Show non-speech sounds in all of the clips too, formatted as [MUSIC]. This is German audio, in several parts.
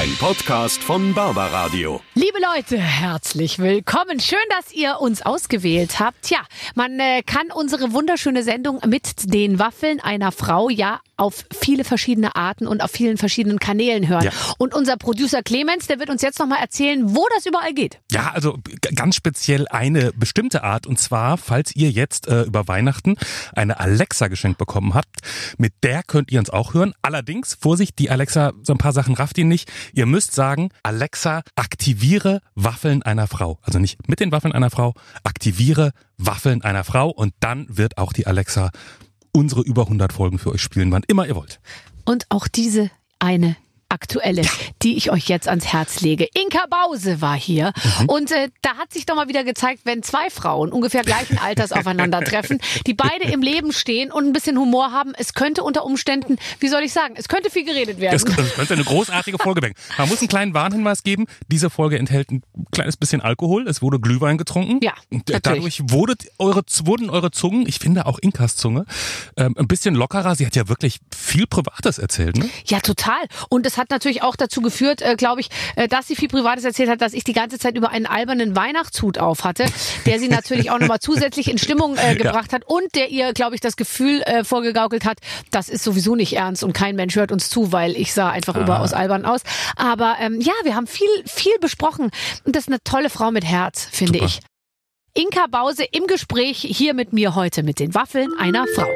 Ein Podcast von Barbaradio. Liebe Leute, herzlich willkommen. Schön, dass ihr uns ausgewählt habt. Tja, man äh, kann unsere wunderschöne Sendung mit den Waffeln einer Frau ja auf viele verschiedene Arten und auf vielen verschiedenen Kanälen hören. Ja. Und unser Producer Clemens, der wird uns jetzt nochmal erzählen, wo das überall geht. Ja, also ganz speziell eine bestimmte Art. Und zwar, falls ihr jetzt äh, über Weihnachten eine Alexa geschenkt bekommen habt, mit der könnt ihr uns auch hören. Allerdings, Vorsicht, die Alexa, so ein paar Sachen rafft ihr nicht. Ihr müsst sagen, Alexa, aktiviere Waffeln einer Frau. Also nicht mit den Waffeln einer Frau, aktiviere Waffeln einer Frau. Und dann wird auch die Alexa unsere über 100 Folgen für euch spielen, wann immer ihr wollt. Und auch diese eine aktuelle, die ich euch jetzt ans Herz lege. Inka Bause war hier und äh, da hat sich doch mal wieder gezeigt, wenn zwei Frauen ungefähr gleichen Alters aufeinandertreffen, [LAUGHS] die beide im Leben stehen und ein bisschen Humor haben, es könnte unter Umständen, wie soll ich sagen, es könnte viel geredet werden. Das, das könnte eine großartige Folge werden. Man muss einen kleinen Warnhinweis geben. Diese Folge enthält ein kleines bisschen Alkohol. Es wurde Glühwein getrunken. Ja, Und natürlich. Dadurch wurde eure, wurden eure Zungen, ich finde auch Inkas Zunge, ähm, ein bisschen lockerer. Sie hat ja wirklich viel Privates erzählt, ne? Ja, total. Und es hat natürlich auch dazu geführt, äh, glaube ich, äh, dass sie viel Privates erzählt hat, dass ich die ganze Zeit über einen albernen Weihnachtshut auf hatte, der sie natürlich auch nochmal zusätzlich in Stimmung äh, [LAUGHS] gebracht hat und der ihr, glaube ich, das Gefühl äh, vorgegaukelt hat, das ist sowieso nicht ernst und kein Mensch hört uns zu, weil ich sah einfach überaus albern aus. Aber ähm, ja, wir haben viel, viel besprochen. Und das ist eine tolle Frau mit Herz, finde Super. ich. Inka Bause im Gespräch hier mit mir heute mit den Waffeln einer Frau.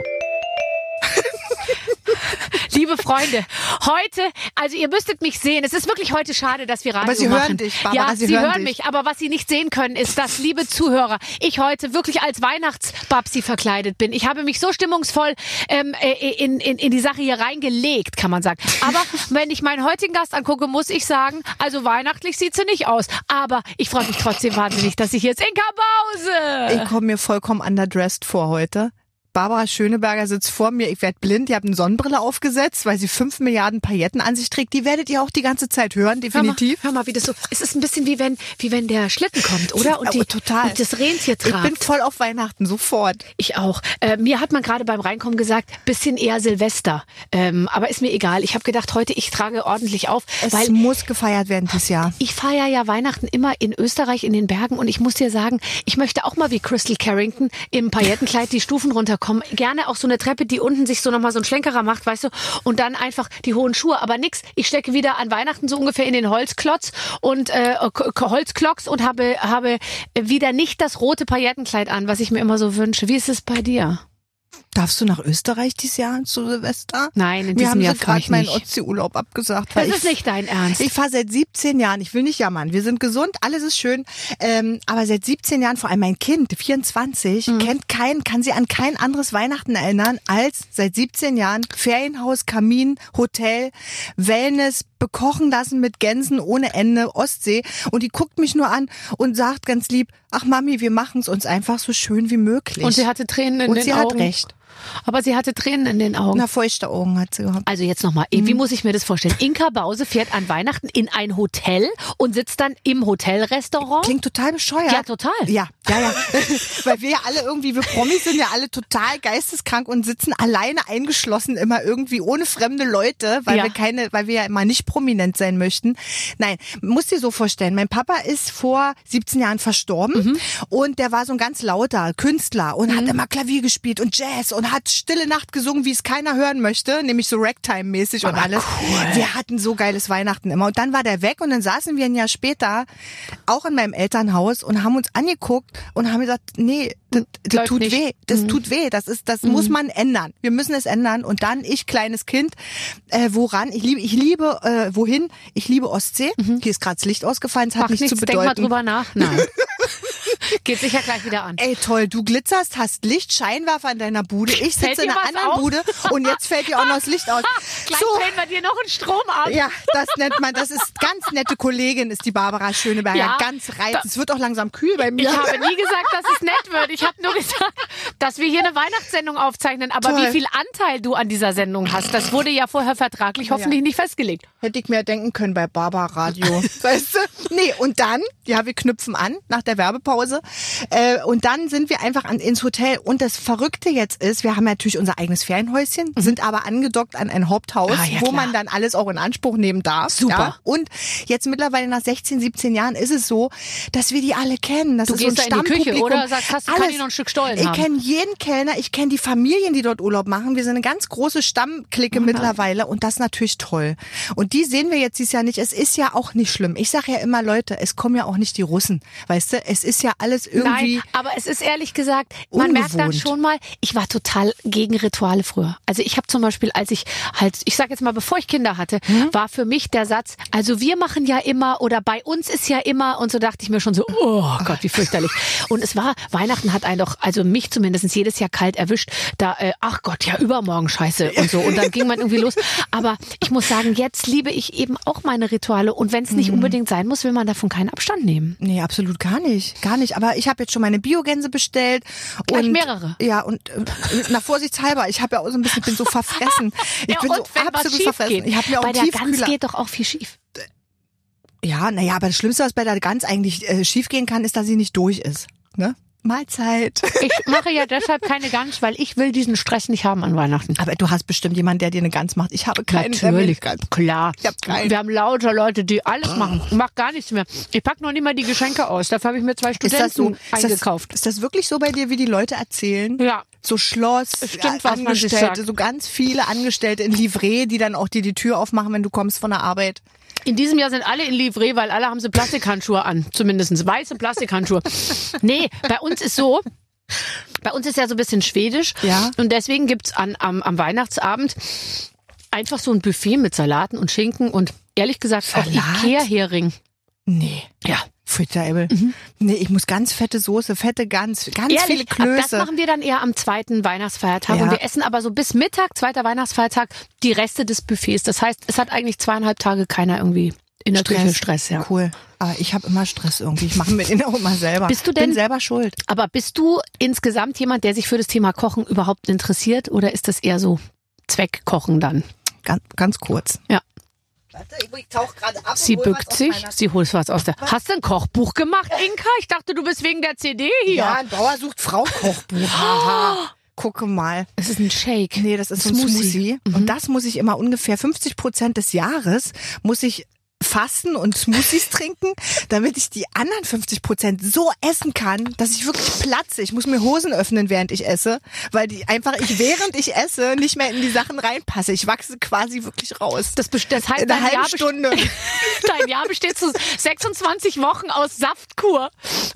Liebe Freunde, heute, also ihr müsstet mich sehen. Es ist wirklich heute schade, dass wir Radio Aber Sie hören machen. dich, Barbara, ja, Sie Sie hören hören mich. Aber was Sie nicht sehen können, ist, dass, liebe Zuhörer, ich heute wirklich als Weihnachtsbabsi verkleidet bin. Ich habe mich so stimmungsvoll ähm, äh, in, in, in die Sache hier reingelegt, kann man sagen. Aber [LAUGHS] wenn ich meinen heutigen Gast angucke, muss ich sagen, also weihnachtlich sieht sie nicht aus. Aber ich freue mich trotzdem wahnsinnig, dass ich hier ist. Inka Bause! Ich komme mir vollkommen underdressed vor heute. Barbara Schöneberger sitzt vor mir. Ich werde blind. Ihr habt eine Sonnenbrille aufgesetzt, weil sie fünf Milliarden Pailletten an sich trägt. Die werdet ihr auch die ganze Zeit hören, Hör mal, definitiv. hör mal, wie das so. Es ist ein bisschen wie wenn, wie wenn der Schlitten kommt, oder? [LAUGHS] Und, die, Oh, total. und das Rentier Ich trabt. bin voll auf Weihnachten, sofort. Ich auch. Äh, mir hat man gerade beim Reinkommen gesagt, bisschen eher Silvester. Ähm, aber ist mir egal. Ich habe gedacht, heute ich trage ordentlich auf, Es weil muss gefeiert werden dieses Jahr. ich feiere ja Weihnachten immer in Österreich in den Bergen und ich muss dir sagen, ich möchte auch mal wie Crystal Carrington im Paillettenkleid die Stufen runterkommen. Gerne auch so eine Treppe, die unten sich so nochmal so ein Schlenkerer macht, weißt du, und dann einfach die hohen Schuhe. Aber nix, ich stecke wieder an Weihnachten so ungefähr in den Holzklotz und äh, K- Holzklocks und habe, habe wieder nicht das rote Paillettenkleid an, was ich mir immer so wünsche. Wie ist es bei dir? Darfst du nach Österreich dieses Jahr zu Silvester? Nein, in Wir diesem haben Jahr so fahr gerade meinen. Ostsee-Urlaub abgesagt. Das ist ich- nicht dein Ernst. Ich fahre seit 17 Jahren, ich will nicht jammern, wir sind gesund, alles ist schön, ähm, aber seit 17 Jahren, vor allem mein Kind, 24, Mhm. kennt kein, kann sie an kein anderes Weihnachten erinnern, als seit 17 Jahren Ferienhaus, Kamin, Hotel, Wellness, bekochen lassen mit Gänsen ohne Ende, Ostsee und die guckt mich nur an und sagt ganz lieb, ach Mami, wir machen es uns einfach so schön wie möglich. und sie hatte Tränen in Und den sie Augen. hat recht. Aber sie hatte Tränen in den Augen. Na, feuchte Augen hat sie gehabt. Also jetzt nochmal, wie muss ich mir das vorstellen? Inka Bause fährt an Weihnachten in ein Hotel und sitzt dann im Hotelrestaurant? Klingt total bescheuert. Ja, total. Ja, ja, ja. [LAUGHS] Weil wir ja alle irgendwie, wir Promis sind ja alle total geisteskrank und sitzen alleine eingeschlossen immer irgendwie ohne fremde Leute, weil Ja. wir keine, weil wir ja immer nicht prominent sein möchten. Nein, muss dir so vorstellen, mein Papa ist vor 17 Jahren verstorben Mhm. und der war so ein ganz lauter Künstler und hat immer Klavier gespielt und Jazz und hat Stille Nacht gesungen, wie es keiner hören möchte, nämlich so Ragtime-mäßig und alles. Wir hatten so geiles Weihnachten immer. Und dann war der weg und dann saßen wir ein Jahr später auch in meinem Elternhaus und haben uns angeguckt und haben gesagt, nee, das, das tut nicht. weh, das Mhm. tut weh, das ist, das muss man ändern. Wir müssen es ändern. Und dann ich, kleines Kind, äh, woran? Ich liebe, ich liebe, äh, wohin? Ich liebe Ostsee. Hier ist gerade das Licht ausgefallen, es hat Mach nichts nichts, zu denk mal bedeuten. drüber nach. Nein. [LAUGHS] [LAUGHS] Geht sicher gleich wieder an. Ey, toll, du glitzerst, hast Licht, Scheinwerfer in deiner Bude. Ich sitze in einer anderen auf? Bude und jetzt fällt dir auch noch das Licht aus. [LAUGHS] Gleich So. drehen wir dir noch einen Strom ab. Ja, das nennt man, das ist ganz nette Kollegin, ist die Barbara Schöneberger. Ja, ganz reizend. Es wird auch langsam kühl bei Ich mir. habe nie gesagt, dass es nett wird. Ich habe nur gesagt, dass wir hier eine Weihnachtssendung aufzeichnen. Aber Toll. wie viel Anteil du an dieser Sendung hast, das wurde ja vorher vertraglich hoffentlich nicht festgelegt. Hätte ich mir denken können bei Barbara Radio. [LAUGHS] weißt du? Nee, und dann, ja, wir knüpfen an nach der Werbepause. Äh, und dann sind wir einfach an, ins Hotel. Und das Verrückte jetzt ist, wir haben natürlich unser eigenes Ferienhäuschen, sind aber angedockt an ein Haupthaus, Mhm. Ah, ja, wo klar. man dann alles auch in Anspruch nehmen darf. Super. Ja? Und jetzt mittlerweile nach 16, 17 Jahren ist es so, dass wir die alle kennen. Das Du ist gehst so ein da in die Küche Stammpublikum. oder sagst, hast- kann Alles. ich noch ein Stück Stollen Ich kenne jeden Kellner, ich kenne die Familien, die dort Urlaub machen. Wir sind eine ganz große Stammklicke mittlerweile und das ist natürlich toll. Und die sehen wir jetzt dieses Jahr nicht. Es ist ja auch nicht schlimm. Ich sage ja immer, Leute, es kommen ja auch nicht die Russen. Weißt du, es ist ja alles irgendwie. Nein, aber es ist ehrlich gesagt, man merkt dann Ungewohnt. schon mal, ich war total gegen Rituale früher. Also ich habe zum Beispiel, als ich halt, ich sag jetzt mal, bevor ich Kinder hatte, Hm? war für mich der Satz, also wir machen ja immer oder bei uns ist ja immer und so dachte ich mir schon so, oh Gott, wie fürchterlich. Und es war, Weihnachten hat einen doch, also mich zumindest jedes Jahr kalt erwischt, da, äh, ach Gott, ja übermorgen scheiße und so. Und dann ging man irgendwie los. Aber ich muss sagen, jetzt liebe ich eben auch meine Rituale und wenn es nicht unbedingt sein muss, will man davon keinen Abstand nehmen. Nee, absolut gar nicht. Gar nicht. Aber ich habe jetzt schon meine Biogänse bestellt. Gleich und, mehrere? Ja, und äh, na vorsichtshalber, ich habe ja auch so ein bisschen, bin so verfressen. [LAUGHS] Ich ja, bin so absolut verfressen. geht. Ich habe mir auch Bei der Gans geht doch auch viel schief. Ja, naja, aber das Schlimmste, was bei der Gans eigentlich äh, schiefgehen kann, ist, dass sie nicht durch ist. Ne? Mahlzeit. Ich mache ja deshalb keine Gans, weil ich will diesen Stress nicht haben an Weihnachten. Aber du hast bestimmt jemanden, der dir eine Gans macht. Ich habe keinen, mir Natürlich, Gans- klar. Ich hab keinen. Wir haben lauter Leute, die alles machen. Ich mach gar nichts mehr. Ich pack noch nicht mal die Geschenke aus. Dafür habe ich mir zwei Ist das so? Studenten Ist eingekauft. Das, ist das wirklich so bei dir, wie die Leute erzählen? Ja. So Schloss, Stimmt, was Angestellte, so ganz viele Angestellte in Livret, die dann auch dir die Tür aufmachen, wenn du kommst von der Arbeit. In diesem Jahr sind alle in Livret, weil alle haben sie Plastikhandschuhe an. Zumindest weiße Plastikhandschuhe. [LAUGHS] nee, bei uns ist so, bei uns ist ja so ein bisschen schwedisch. Ja. Und deswegen gibt's an, am, am Weihnachtsabend einfach so ein Buffet mit Salaten und Schinken und ehrlich gesagt auch? Ikea-Hering. Nee. Ja. Futterable. Nee, ich muss ganz fette Soße, fette Gans, ganz Ehrlich, viele aber das Klöße. machen wir dann eher am zweiten Weihnachtsfeiertag. Ja. Und wir essen aber so bis Mittag, zweiter Weihnachtsfeiertag, die Reste des Buffets. Das heißt, es hat eigentlich zweieinhalb Tage keiner irgendwie in der Küche Stress. Ja. Cool. Aber ich habe immer Stress irgendwie. Ich mache mir [LAUGHS] den auch immer selber. Bist du denn- Bin selber schuld. Aber bist du insgesamt jemand, der sich für das Thema Kochen überhaupt interessiert? Oder ist das eher so Zweckkochen dann? Ganz, ganz kurz. Ja. Warte, ich tauche gerade ab. Sie bückt sich, sie holt was aus der... Hast du ein Kochbuch gemacht, Inka? Ich dachte, du bist wegen der CD hier. Ja, ein Bauer sucht Frau Kochbuch. [GASPS] Haha. Gucke mal. Es ist ein Shake. Nee, das ist so ein Smoothie. Smoothie. Und das muss ich immer ungefähr 50 Prozent des Jahres muss ich fasten und Smoothies trinken, damit ich die anderen 50 Prozent so essen kann, dass ich wirklich platze. Ich muss mir Hosen öffnen, während ich esse, weil die einfach ich während ich esse nicht mehr in die Sachen reinpasse. Ich wachse quasi wirklich raus. Das, das heißt, in einer halben Stunde. [LAUGHS] dein Jahr besteht zu 26 Wochen aus Saftkur.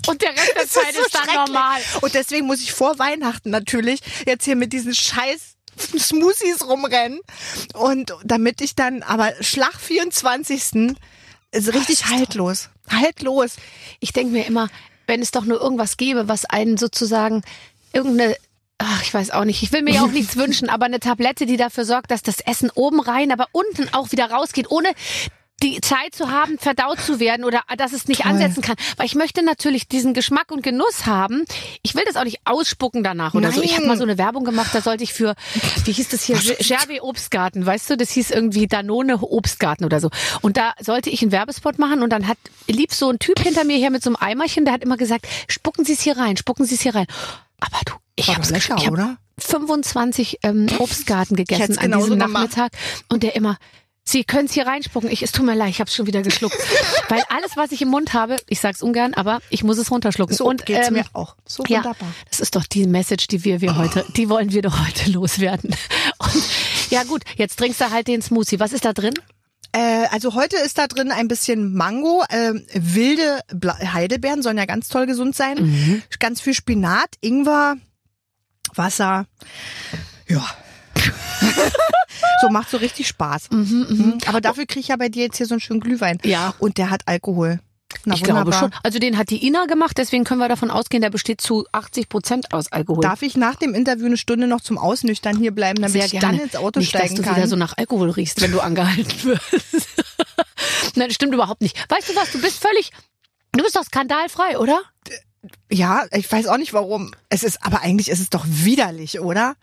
Und der Rest der Zeit so ist dann normal. Und deswegen muss ich vor Weihnachten natürlich jetzt hier mit diesen scheiß [LAUGHS] Smoothies rumrennen. Und damit ich dann, aber Schlag 24. ist richtig haltlos. Haltlos. Ich denke mir immer, wenn es doch nur irgendwas gäbe, was einen sozusagen irgendeine Ach, ich weiß auch nicht. Ich will mir ja auch nichts [LAUGHS] wünschen, aber eine Tablette, die dafür sorgt, dass das Essen oben rein, aber unten auch wieder rausgeht, ohne die Zeit zu haben, verdaut zu werden oder dass es nicht Toll. ansetzen kann. Weil ich möchte natürlich diesen Geschmack und Genuss haben. Ich will das auch nicht ausspucken danach oder so. Ich habe Nein. mal so eine Werbung gemacht, da sollte ich für, wie hieß das hier, Gerbe Obstgarten, weißt du, das hieß irgendwie Danone Obstgarten oder so. Und da sollte ich einen Werbespot machen und dann hat lieb so ein Typ hinter mir hier mit so einem Eimerchen, der hat immer gesagt, spucken Sie es hier rein, spucken Sie es hier rein. Aber du, ich habe lecker, ich hab oder? 25 ähm, Obstgarten gegessen an diesem gemacht. Nachmittag und der immer Sie können es hier reinspucken. Ich, es tut mir leid, ich habe es schon wieder geschluckt. [LAUGHS] Weil alles, was ich im Mund habe, ich sag's ungern, aber ich muss es runterschlucken. So und geht's ähm, mir auch. So ja, wunderbar. das ist doch die Message, die wir, wir heute, die wollen wir doch heute loswerden. [LAUGHS] Und ja gut, jetzt trinkst du halt den Smoothie. Was ist da drin? Äh, also heute ist da drin ein bisschen Mango, äh, wilde Bla Heidelbeeren sollen ja ganz toll gesund sein. Mhm. Ganz viel Spinat, Ingwer, Wasser. Ja. [LAUGHS] so macht so richtig Spaß. Mhm, Aber dafür kriege ich ja bei dir jetzt hier so einen schönen Glühwein. Ja. Und der hat Alkohol. Na, ich glaube wunderbar. schon. Also den hat die Ina gemacht, deswegen können wir davon ausgehen, der besteht zu 80 Prozent aus Alkohol. Darf ich nach dem Interview eine Stunde noch zum Ausnüchtern hier bleiben, damit Sehr ich gerne. dann ins Auto nicht, steigen dass du kann? wieder so nach Alkohol riechst, wenn du angehalten [LAUGHS] wirst. Nein, das stimmt überhaupt nicht. Weißt du was, du bist völlig, du bist doch skandalfrei, oder? Ja, ich weiß auch nicht warum. Es ist, aber eigentlich ist es doch widerlich, oder?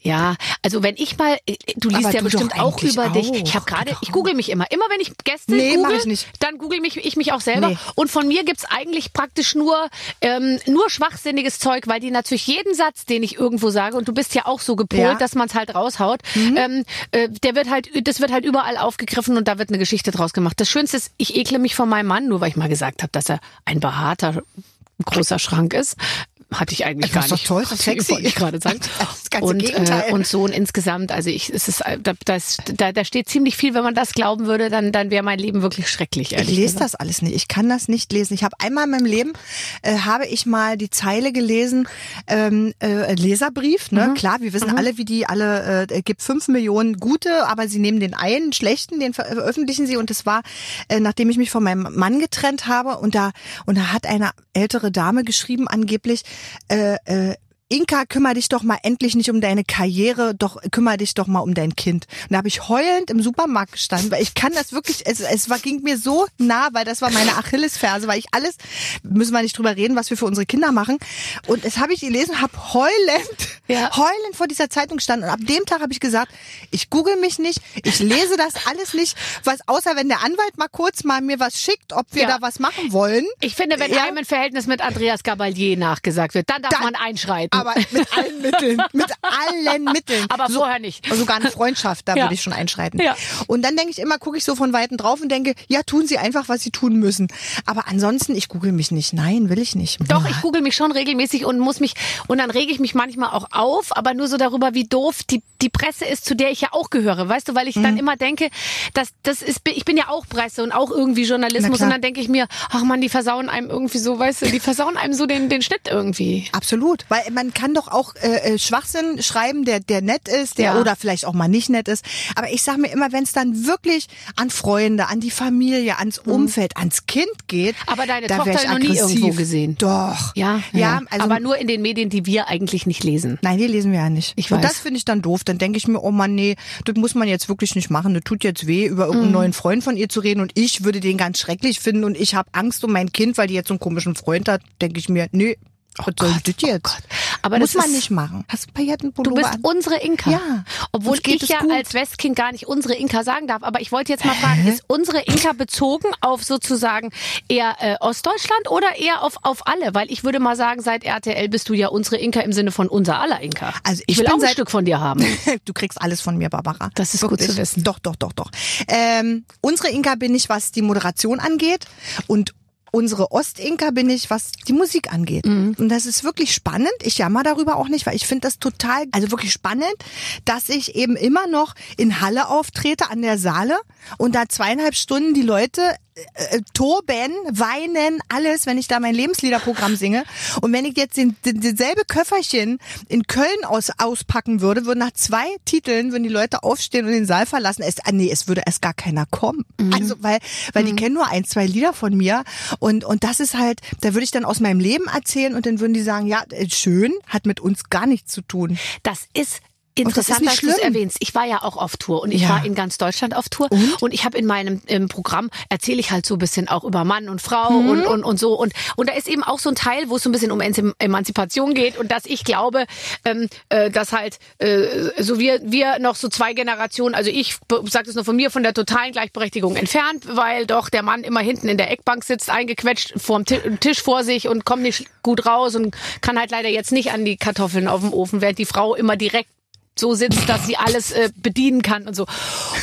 Ja, also wenn ich mal, äh, du liest Aber ja du bestimmt auch über dich. auch. Ich habe gerade, ich google mich immer. Immer wenn ich Gäste Nee, google, ich nicht. dann google mich ich mich auch selber. Nee. Und von mir gibt's eigentlich praktisch nur ähm, nur schwachsinniges Zeug, weil die natürlich jeden Satz, den ich irgendwo sage, und du bist ja auch so gepolt, Ja. Mhm. dass man's halt raushaut, ähm, äh, der wird halt, das wird halt überall aufgegriffen und da wird eine Geschichte draus gemacht. Das Schönste ist, ich ekle mich von meinem Mann, nur weil ich mal gesagt habe, dass er ein behaarter großer Schrank ist. Hatte ich eigentlich Das gar ist doch nicht. toll, das ist sexy. Wollte ich gerade sagen. [LAUGHS] Und, Gegenteil. Äh, und so und insgesamt, also ich, es ist, da, das, da, da steht ziemlich viel, wenn man das glauben würde, dann, dann wäre mein Leben wirklich schrecklich. Ich lese gesagt. das alles nicht. Ich kann das nicht lesen. Ich habe einmal in meinem Leben äh, habe ich mal die Zeile gelesen, ähm, äh, Leserbrief. Ne, klar, wir wissen alle, wie die alle. Äh, gibt fünf Millionen gute, aber sie nehmen den einen schlechten, den ver- veröffentlichen sie. Und das war, äh, nachdem ich mich von meinem Mann getrennt habe. Und da und da hat eine ältere Dame geschrieben angeblich. Äh, äh, Inka, kümmere dich doch mal endlich nicht um deine Karriere, doch kümmere dich doch mal um dein Kind. Und da habe ich heulend im Supermarkt gestanden, weil ich kann das wirklich, es, es war, ging mir so nah, weil das war meine Achillesferse, weil ich alles, müssen wir nicht drüber reden, was wir für unsere Kinder machen. Und es habe ich gelesen, habe heulend, Ja. heulend vor dieser Zeitung gestanden. Und ab dem Tag habe ich gesagt, ich google mich nicht, ich lese das alles nicht, was außer wenn der Anwalt mal kurz mal mir was schickt, ob wir Ja. da was machen wollen. Ich finde, wenn Ja. einem ein Verhältnis mit Andreas Gabalier nachgesagt wird, dann darf Dann- man einschreiten. Aber mit allen Mitteln, mit allen Mitteln. Aber vorher nicht. Sogar eine Freundschaft, da Ja. würde ich schon einschreiten. Ja. Und dann denke ich immer, gucke ich so von Weitem drauf und denke, ja, tun sie einfach, was sie tun müssen. Aber ansonsten, ich google mich nicht. Nein, will ich nicht. Doch, ich google mich schon regelmäßig und muss mich, und dann rege ich mich manchmal auch auf, aber nur so darüber, wie doof die, die Presse ist, zu der ich ja auch gehöre. Weißt du, weil ich Mhm. dann immer denke, dass, das ist, ich bin ja auch Presse und auch irgendwie Na Journalismus und dann denke ich mir, ach man, die versauen einem irgendwie so, weißt du, die versauen einem so den, den Schnitt irgendwie. Absolut, weil man kann doch auch äh, äh, Schwachsinn schreiben, der der nett ist, der Ja. oder vielleicht auch mal nicht nett ist. Aber ich sage mir immer, wenn es dann wirklich an Freunde, an die Familie, ans Umfeld, ans Kind geht, Mhm. Aber deine da Tochter ich noch nie aggressiv. irgendwo gesehen. Doch. Ja, ja, also aber nur in den Medien, die wir eigentlich nicht lesen. Nein, die lesen wir ja nicht. Ich Und weiß. das finde ich dann doof. Dann denke ich mir, oh Mann, nee, das muss man jetzt wirklich nicht machen. Das tut jetzt weh, über Mhm. irgendeinen neuen Freund von ihr zu reden und ich würde den ganz schrecklich finden und ich habe Angst um mein Kind, weil die jetzt so einen komischen Freund hat. Denke ich mir, nee, soll das jetzt? Gott. Aber muss das man ist- nicht machen. Hast du Du Paillettenpullover bist an? unsere Inka. Ja. Obwohl ich ja gut. als Westkind gar nicht unsere Inka sagen darf. Aber ich wollte jetzt mal fragen, ist unsere Inka bezogen auf sozusagen eher äh, Ostdeutschland oder eher auf, auf alle? Weil ich würde mal sagen, seit RTL bist du ja unsere Inka im Sinne von unser aller Inka. Also ich ich will auch ein Stück von dir haben. [LAUGHS] Du kriegst alles von mir, Barbara. Das ist gut zu wissen. Doch, doch, doch, doch. Ähm, unsere Inka bin ich, was die Moderation angeht und unsere Ostinka bin ich, was die Musik angeht. Mhm. Und das ist wirklich spannend. Ich jammer darüber auch nicht, weil ich finde das total, also wirklich spannend, dass ich eben immer noch in Halle auftrete an der Saale und da zweieinhalb Stunden die Leute äh, äh, toben, weinen, alles, wenn ich da mein Lebensliederprogramm singe. Und wenn ich jetzt den, den, denselbe Köfferchen in Köln aus, auspacken würde, würden nach zwei Titeln, würden die Leute aufstehen und den Saal verlassen. Es, ah, nee, es würde erst gar keiner kommen. Also, weil, weil die kennen nur ein, zwei Lieder von mir. Und, und das ist halt, da würde ich dann aus meinem Leben erzählen und dann würden die sagen, ja, äh, schön, hat mit uns gar nichts zu tun. Das ist Interessant, nicht dass du es erwähnst. Ich war ja auch auf Tour und ich Ja. war in ganz Deutschland auf Tour und, ich habe in meinem im Programm erzähle ich halt so ein bisschen auch über Mann und Frau Mhm. und, und und so und und da ist eben auch so ein Teil, wo es so ein bisschen um Emanzi- Emanzipation geht und dass ich glaube, ähm, äh, dass halt äh, so wir wir noch so zwei Generationen, also ich sage das nur von mir von der totalen Gleichberechtigung entfernt, weil doch der Mann immer hinten in der Eckbank sitzt, eingequetscht vorm Ti- Tisch vor sich und kommt nicht gut raus und kann halt leider jetzt nicht an die Kartoffeln auf dem Ofen, während die Frau immer direkt so sitzt, dass sie alles äh, bedienen kann und so.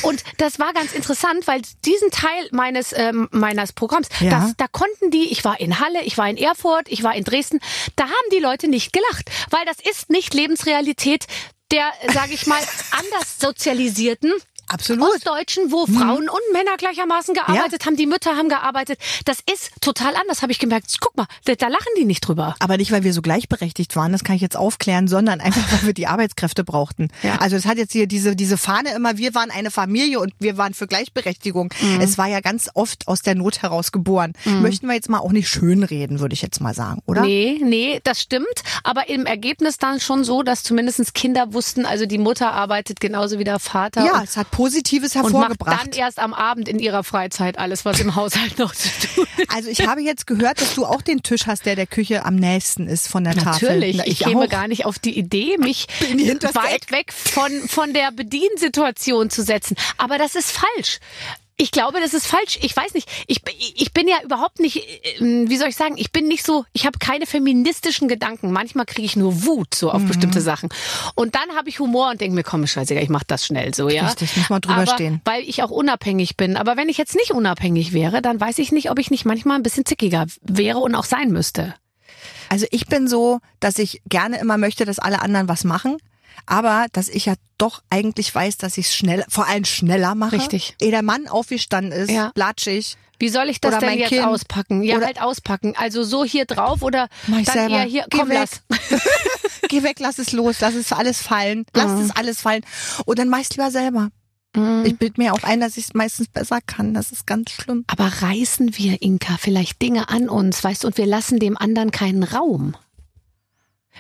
Und das war ganz interessant, weil diesen Teil meines ähm, meines Programms, Ja. das, da konnten die, ich war in Halle, ich war in Erfurt, ich war in Dresden, da haben die Leute nicht gelacht, weil das ist nicht Lebensrealität der, sage ich mal, [LAUGHS] anders sozialisierten Absolut. Ostdeutschen, wo Frauen und Männer gleichermaßen gearbeitet haben, die Mütter haben gearbeitet. Das ist total anders, habe ich gemerkt. Guck mal, da, da lachen die nicht drüber. Aber nicht, weil wir so gleichberechtigt waren, das kann ich jetzt aufklären, sondern einfach, weil wir die Arbeitskräfte brauchten. Ja. Also es hat jetzt hier diese, diese Fahne immer, wir waren eine Familie und wir waren für Gleichberechtigung. Es war ja ganz oft aus der Not heraus geboren. Möchten wir jetzt mal auch nicht schönreden, würde ich jetzt mal sagen, oder? Nee, nee, das stimmt. Aber im Ergebnis dann schon so, dass zumindest Kinder wussten, also die Mutter arbeitet genauso wie der Vater. Ja, es hat Positives und macht hervorgebracht. dann erst am Abend in ihrer Freizeit alles, was im [LAUGHS] Haushalt noch zu tun ist. Also ich habe jetzt gehört, dass du auch den Tisch hast, der der Küche am nächsten ist von der Tafel. Natürlich, Na, ich käme auch. gar nicht auf die Idee, mich [LAUGHS] weit weg von, von der Bediensituation zu setzen. Aber das ist falsch. Ich glaube, das ist falsch. Ich weiß nicht. Ich, ich bin ja überhaupt nicht, äh, wie soll ich sagen, ich bin nicht so, ich habe keine feministischen Gedanken. Manchmal kriege ich nur Wut so Mhm. auf bestimmte Sachen. Und dann habe ich Humor und denke mir, komm, scheißegal, ich mach das schnell so, ja. Richtig, muss man drüber Aber, stehen. Weil ich auch unabhängig bin. Aber wenn ich jetzt nicht unabhängig wäre, dann weiß ich nicht, ob ich nicht manchmal ein bisschen zickiger wäre und auch sein müsste. Also ich bin so, dass ich gerne immer möchte, dass alle anderen was machen. Aber dass ich ja doch eigentlich weiß, dass ich es schnell, vor allem schneller mache. Richtig. Ehe der Mann aufgestanden ist, Ja. latschig. Wie soll ich das Oder denn mein jetzt Kind. auspacken? Ja, Oder- halt auspacken. Also so hier drauf oder Mach ich dann selber. eher hier, Geh komm, weg. lass. [LAUGHS] Geh weg, lass es los, lass es alles fallen. Lass Mhm. es alles fallen. Und dann mach ich's lieber selber. Ich bild mir auch ein, dass ich es meistens besser kann. Das ist ganz schlimm. Aber reißen wir, Inka, vielleicht Dinge an uns, weißt du, und wir lassen dem anderen keinen Raum.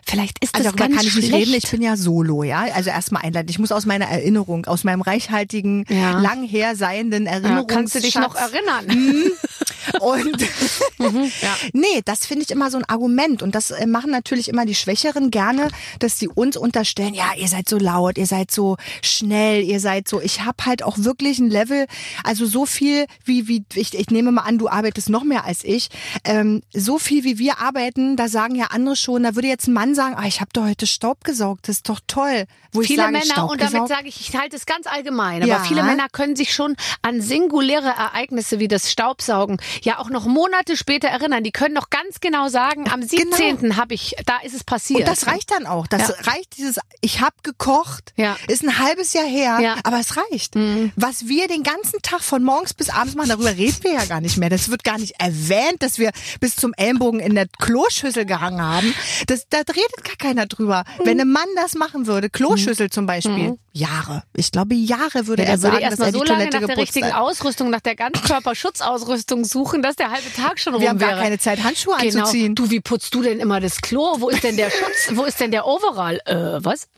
Vielleicht ist das Also darüber ganz kann ich nicht schlecht. reden. Ich bin ja solo, ja. Also erstmal einleiten. Ich muss aus meiner Erinnerung, aus meinem reichhaltigen, Ja. lang her seienden ja, Erinnerungsschatz. kannst du dich noch erinnern? [LAUGHS] Und [LAUGHS] ja. nee, das finde ich immer so ein Argument. Und das äh, machen natürlich immer die Schwächeren gerne, dass sie uns unterstellen, ja, ihr seid so laut, ihr seid so schnell, ihr seid so. Ich habe halt auch wirklich ein Level, also so viel wie, wie ich, ich nehme mal an, du arbeitest noch mehr als ich. Ähm, so viel wie wir arbeiten, da sagen ja andere schon, da würde jetzt ein Mann sagen, ah, ich habe doch heute Staub gesaugt, das ist doch toll. Wo ich Viele sage, Männer, und damit sage ich, ich halte es ganz allgemein, aber Ja. viele Männer können sich schon an singuläre Ereignisse wie das Staubsaugen ja auch noch Monate später erinnern. Die können noch ganz genau sagen, am 17. habe ich, da ist es passiert. Und das reicht dann auch. Das Ja. reicht dieses, ich habe gekocht, Ja. ist ein halbes Jahr her, Ja. Mhm. aber es reicht. Was wir den ganzen Tag von morgens bis abends machen, darüber reden wir ja gar nicht mehr. Das wird gar nicht erwähnt, dass wir bis zum Ellenbogen in der Kloschüssel gehangen haben. Das, da redet gar keiner drüber. Mhm. Wenn ein Mann das machen würde, Kloschüssel zum Beispiel, Jahre. Ich glaube, Jahre würde Ja, er der würde sagen, dass er die so lange Toilette nach der richtigen hat. Ausrüstung, nach der Ganzkörperschutzausrüstung suchen, dass der halbe Tag schon rum Wir haben wäre. gar keine Zeit, Handschuhe Genau. anzuziehen. Du, wie putzt du denn immer das Klo? Wo ist denn der Schutz? Wo ist denn der Overall? Äh, was? [LAUGHS]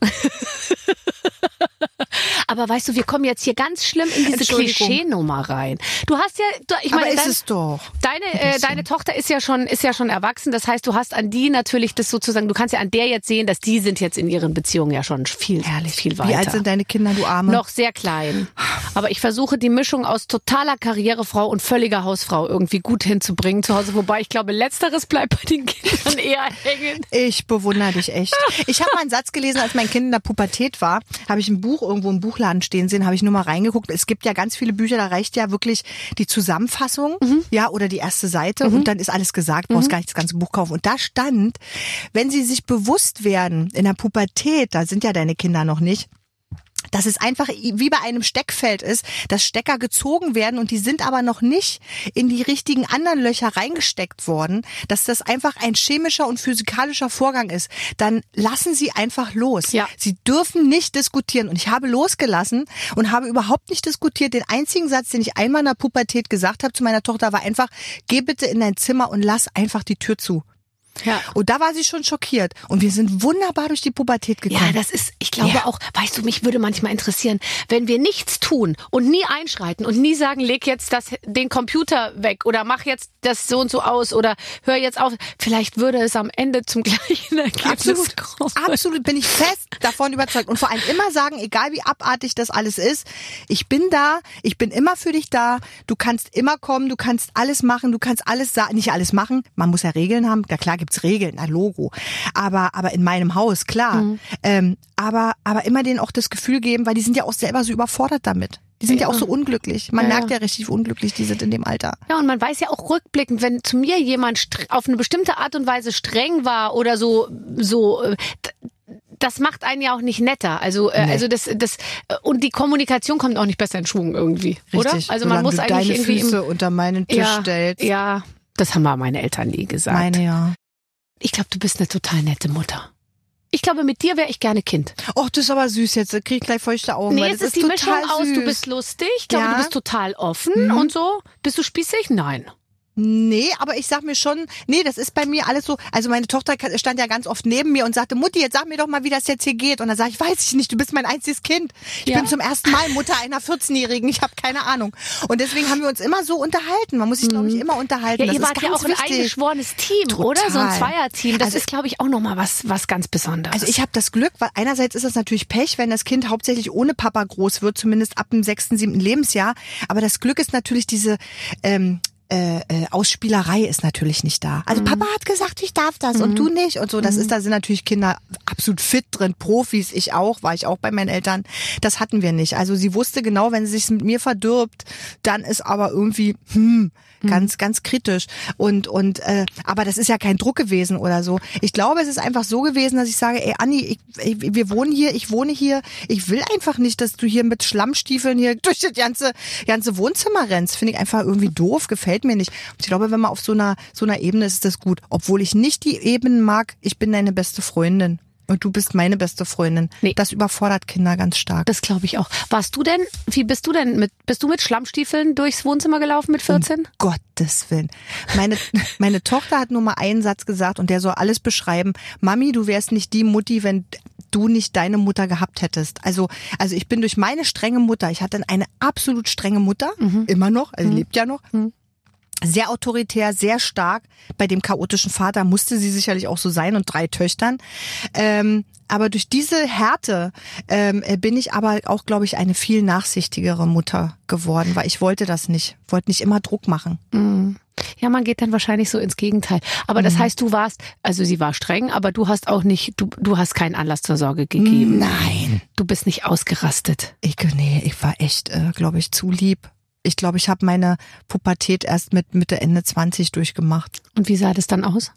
Aber weißt du, wir kommen jetzt hier ganz schlimm in diese. Klischeenummer rein. Du hast ja, du, ich Aber meine, ist dein, es doch. deine, äh, deine Tochter ist ja schon, ist ja schon erwachsen. Das heißt, du hast an die natürlich das sozusagen, du kannst ja an der jetzt sehen, dass die sind jetzt in ihren Beziehungen ja schon viel, viel weiter. Wie alt sind deine Kinder, du Arme? Noch sehr klein. Aber ich versuche die Mischung aus totaler Karrierefrau und völliger Hausfrau irgendwie gut hinzubringen zu Hause. Wobei ich glaube, letzteres bleibt bei den Kindern [LAUGHS] eher hängen. Ich bewundere dich echt. Ich habe mal einen Satz gelesen, als mein Kind in der Pubertät war, habe ich ein Buch irgendwo im Buchladen stehen sehen, habe ich nur mal reingeguckt. Es gibt ja ganz viele Bücher, da reicht ja wirklich die Zusammenfassung, ja, oder die erste Seite und dann ist alles gesagt, brauchst gar nicht das ganze Buch kaufen. Und da stand, wenn sie sich bewusst werden, in der Pubertät, da sind ja deine Kinder noch nicht, dass es einfach wie bei einem Steckfeld ist, dass Stecker gezogen werden und die sind aber noch nicht in die richtigen anderen Löcher reingesteckt worden, dass das einfach ein chemischer und physikalischer Vorgang ist, dann lassen Sie einfach los. Ja. Sie dürfen nicht diskutieren und ich habe losgelassen und habe überhaupt nicht diskutiert. Den einzigen Satz, den ich einmal in der Pubertät gesagt habe zu meiner Tochter, war einfach, geh bitte in dein Zimmer und lass einfach die Tür zu. Ja. Und da war sie schon schockiert. Und wir sind wunderbar durch die Pubertät gekommen. Ja, das ist, ich glaube Ja. auch, weißt du, mich würde manchmal interessieren, wenn wir nichts tun und nie einschreiten und nie sagen, leg jetzt das, den Computer weg oder mach jetzt das so und so aus oder hör jetzt auf, vielleicht würde es am Ende zum [LAUGHS] gleichen Ergebnis Absolut, kommen. absolut bin ich fest davon überzeugt und vor allem immer sagen, egal wie abartig das alles ist, ich bin da, ich bin immer für dich da, du kannst immer kommen, du kannst alles machen, du kannst alles sagen, nicht alles machen, man muss ja Regeln haben, ja klar gibt's Regeln, ein Logo, aber aber in meinem Haus klar, Mhm. ähm, aber aber immer denen auch das Gefühl geben, weil die sind ja auch selber so überfordert damit. Die sind ja, auch so unglücklich. Man Ja, merkt ja. ja richtig, wie unglücklich die sind in dem Alter. Ja, und man weiß ja auch rückblickend, wenn zu mir jemand auf eine bestimmte Art und Weise streng war oder so, so, äh, das macht einen ja auch nicht netter. Also, äh, Nee. also das, das, und die Kommunikation kommt auch nicht besser in Schwung irgendwie, oder? Richtig. Also man muss du eigentlich deine irgendwie Füße im, unter meinen Tisch ja, stellst. ja, das haben aber meine Eltern nie gesagt. Meine ja. Ich glaube, du bist eine total nette Mutter. Ich glaube, mit dir wäre ich gerne Kind. Och, das ist aber süß jetzt. Krieg ich gleich feuchte Augen. Nee, es das ist die Mischung aus, du süß. bist lustig, ich glaube, Ja. du bist total offen Mhm. und so. Bist du spießig? Nein. Nee, aber ich sag mir schon, nee, das ist bei mir alles so. Also meine Tochter stand ja ganz oft neben mir und sagte, Mutti, jetzt sag mir doch mal, wie das jetzt hier geht. Und dann sage ich, weiß ich nicht, du bist mein einziges Kind. Ich Ja. bin zum ersten Mal Mutter einer 14-Jährigen, ich habe keine Ahnung. Und deswegen haben wir uns immer so unterhalten. Man muss sich, glaube ich, immer unterhalten. Ja, das ihr ist wart ja auch ein wichtig. eingeschworenes Team, oder? So ein Total. Zweierteam. Das Also- ist, glaube ich, auch nochmal was, was ganz Besonderes. Also ich habe das Glück, weil einerseits ist das natürlich Pech, wenn das Kind hauptsächlich ohne Papa groß wird, zumindest ab dem sechsten, siebten Lebensjahr. Aber das Glück ist natürlich diese ähm, äh, äh, Ausspielerei ist natürlich nicht da. Also Papa hat gesagt, ich darf das und du nicht und so. Das ist, da sind natürlich Kinder absolut fit drin, Profis. Ich auch, war ich auch bei meinen Eltern. Das hatten wir nicht. Also sie wusste genau, wenn sie sich mit mir verdirbt, dann ist aber irgendwie hm, ganz, ganz kritisch. Und und äh, aber das ist ja kein Druck gewesen oder so. Ich glaube, es ist einfach so gewesen, dass ich sage, ey Anni, ich, ich, wir wohnen hier, ich wohne hier. Ich will einfach nicht, dass du hier mit Schlammstiefeln hier [LAUGHS] durch das ganze ganze Wohnzimmer rennst. Finde ich einfach irgendwie doof, gefällt mir nicht. Und ich glaube, wenn man auf so einer so einer Ebene ist, ist das gut. Obwohl ich nicht die Ebenen mag, ich bin deine beste Freundin. Und du bist meine beste Freundin. Nee. Das überfordert Kinder ganz stark. das glaube ich auch. Warst du denn, wie bist du denn mit, bist du mit Schlammstiefeln durchs Wohnzimmer gelaufen mit 14? Gottes Willen. Meine, [LAUGHS] meine Tochter hat nur mal einen Satz gesagt und der soll alles beschreiben. Mami, du wärst nicht die Mutti, wenn du nicht deine Mutter gehabt hättest. Also, also ich bin durch meine strenge Mutter, ich hatte eine absolut strenge Mutter, immer noch, also lebt ja noch. Sehr autoritär, sehr stark. Bei dem chaotischen Vater musste sie sicherlich auch so sein und drei Töchtern. Ähm, aber durch diese Härte ähm, äh, bin ich aber auch, glaube ich, eine viel nachsichtigere Mutter geworden, weil ich wollte das nicht, wollte nicht immer Druck machen. Mhm. Ja, man geht dann wahrscheinlich so ins Gegenteil. Aber Mhm. das heißt, du warst, also sie war streng, aber du hast auch nicht, du, du hast keinen Anlass zur Sorge gegeben. Nein. Du bist nicht ausgerastet. Ich, nee, ich war echt, äh, glaube ich, zu lieb. Ich glaube, ich habe meine Pubertät erst mit Mitte, Ende 20 durchgemacht. Und wie sah das dann aus?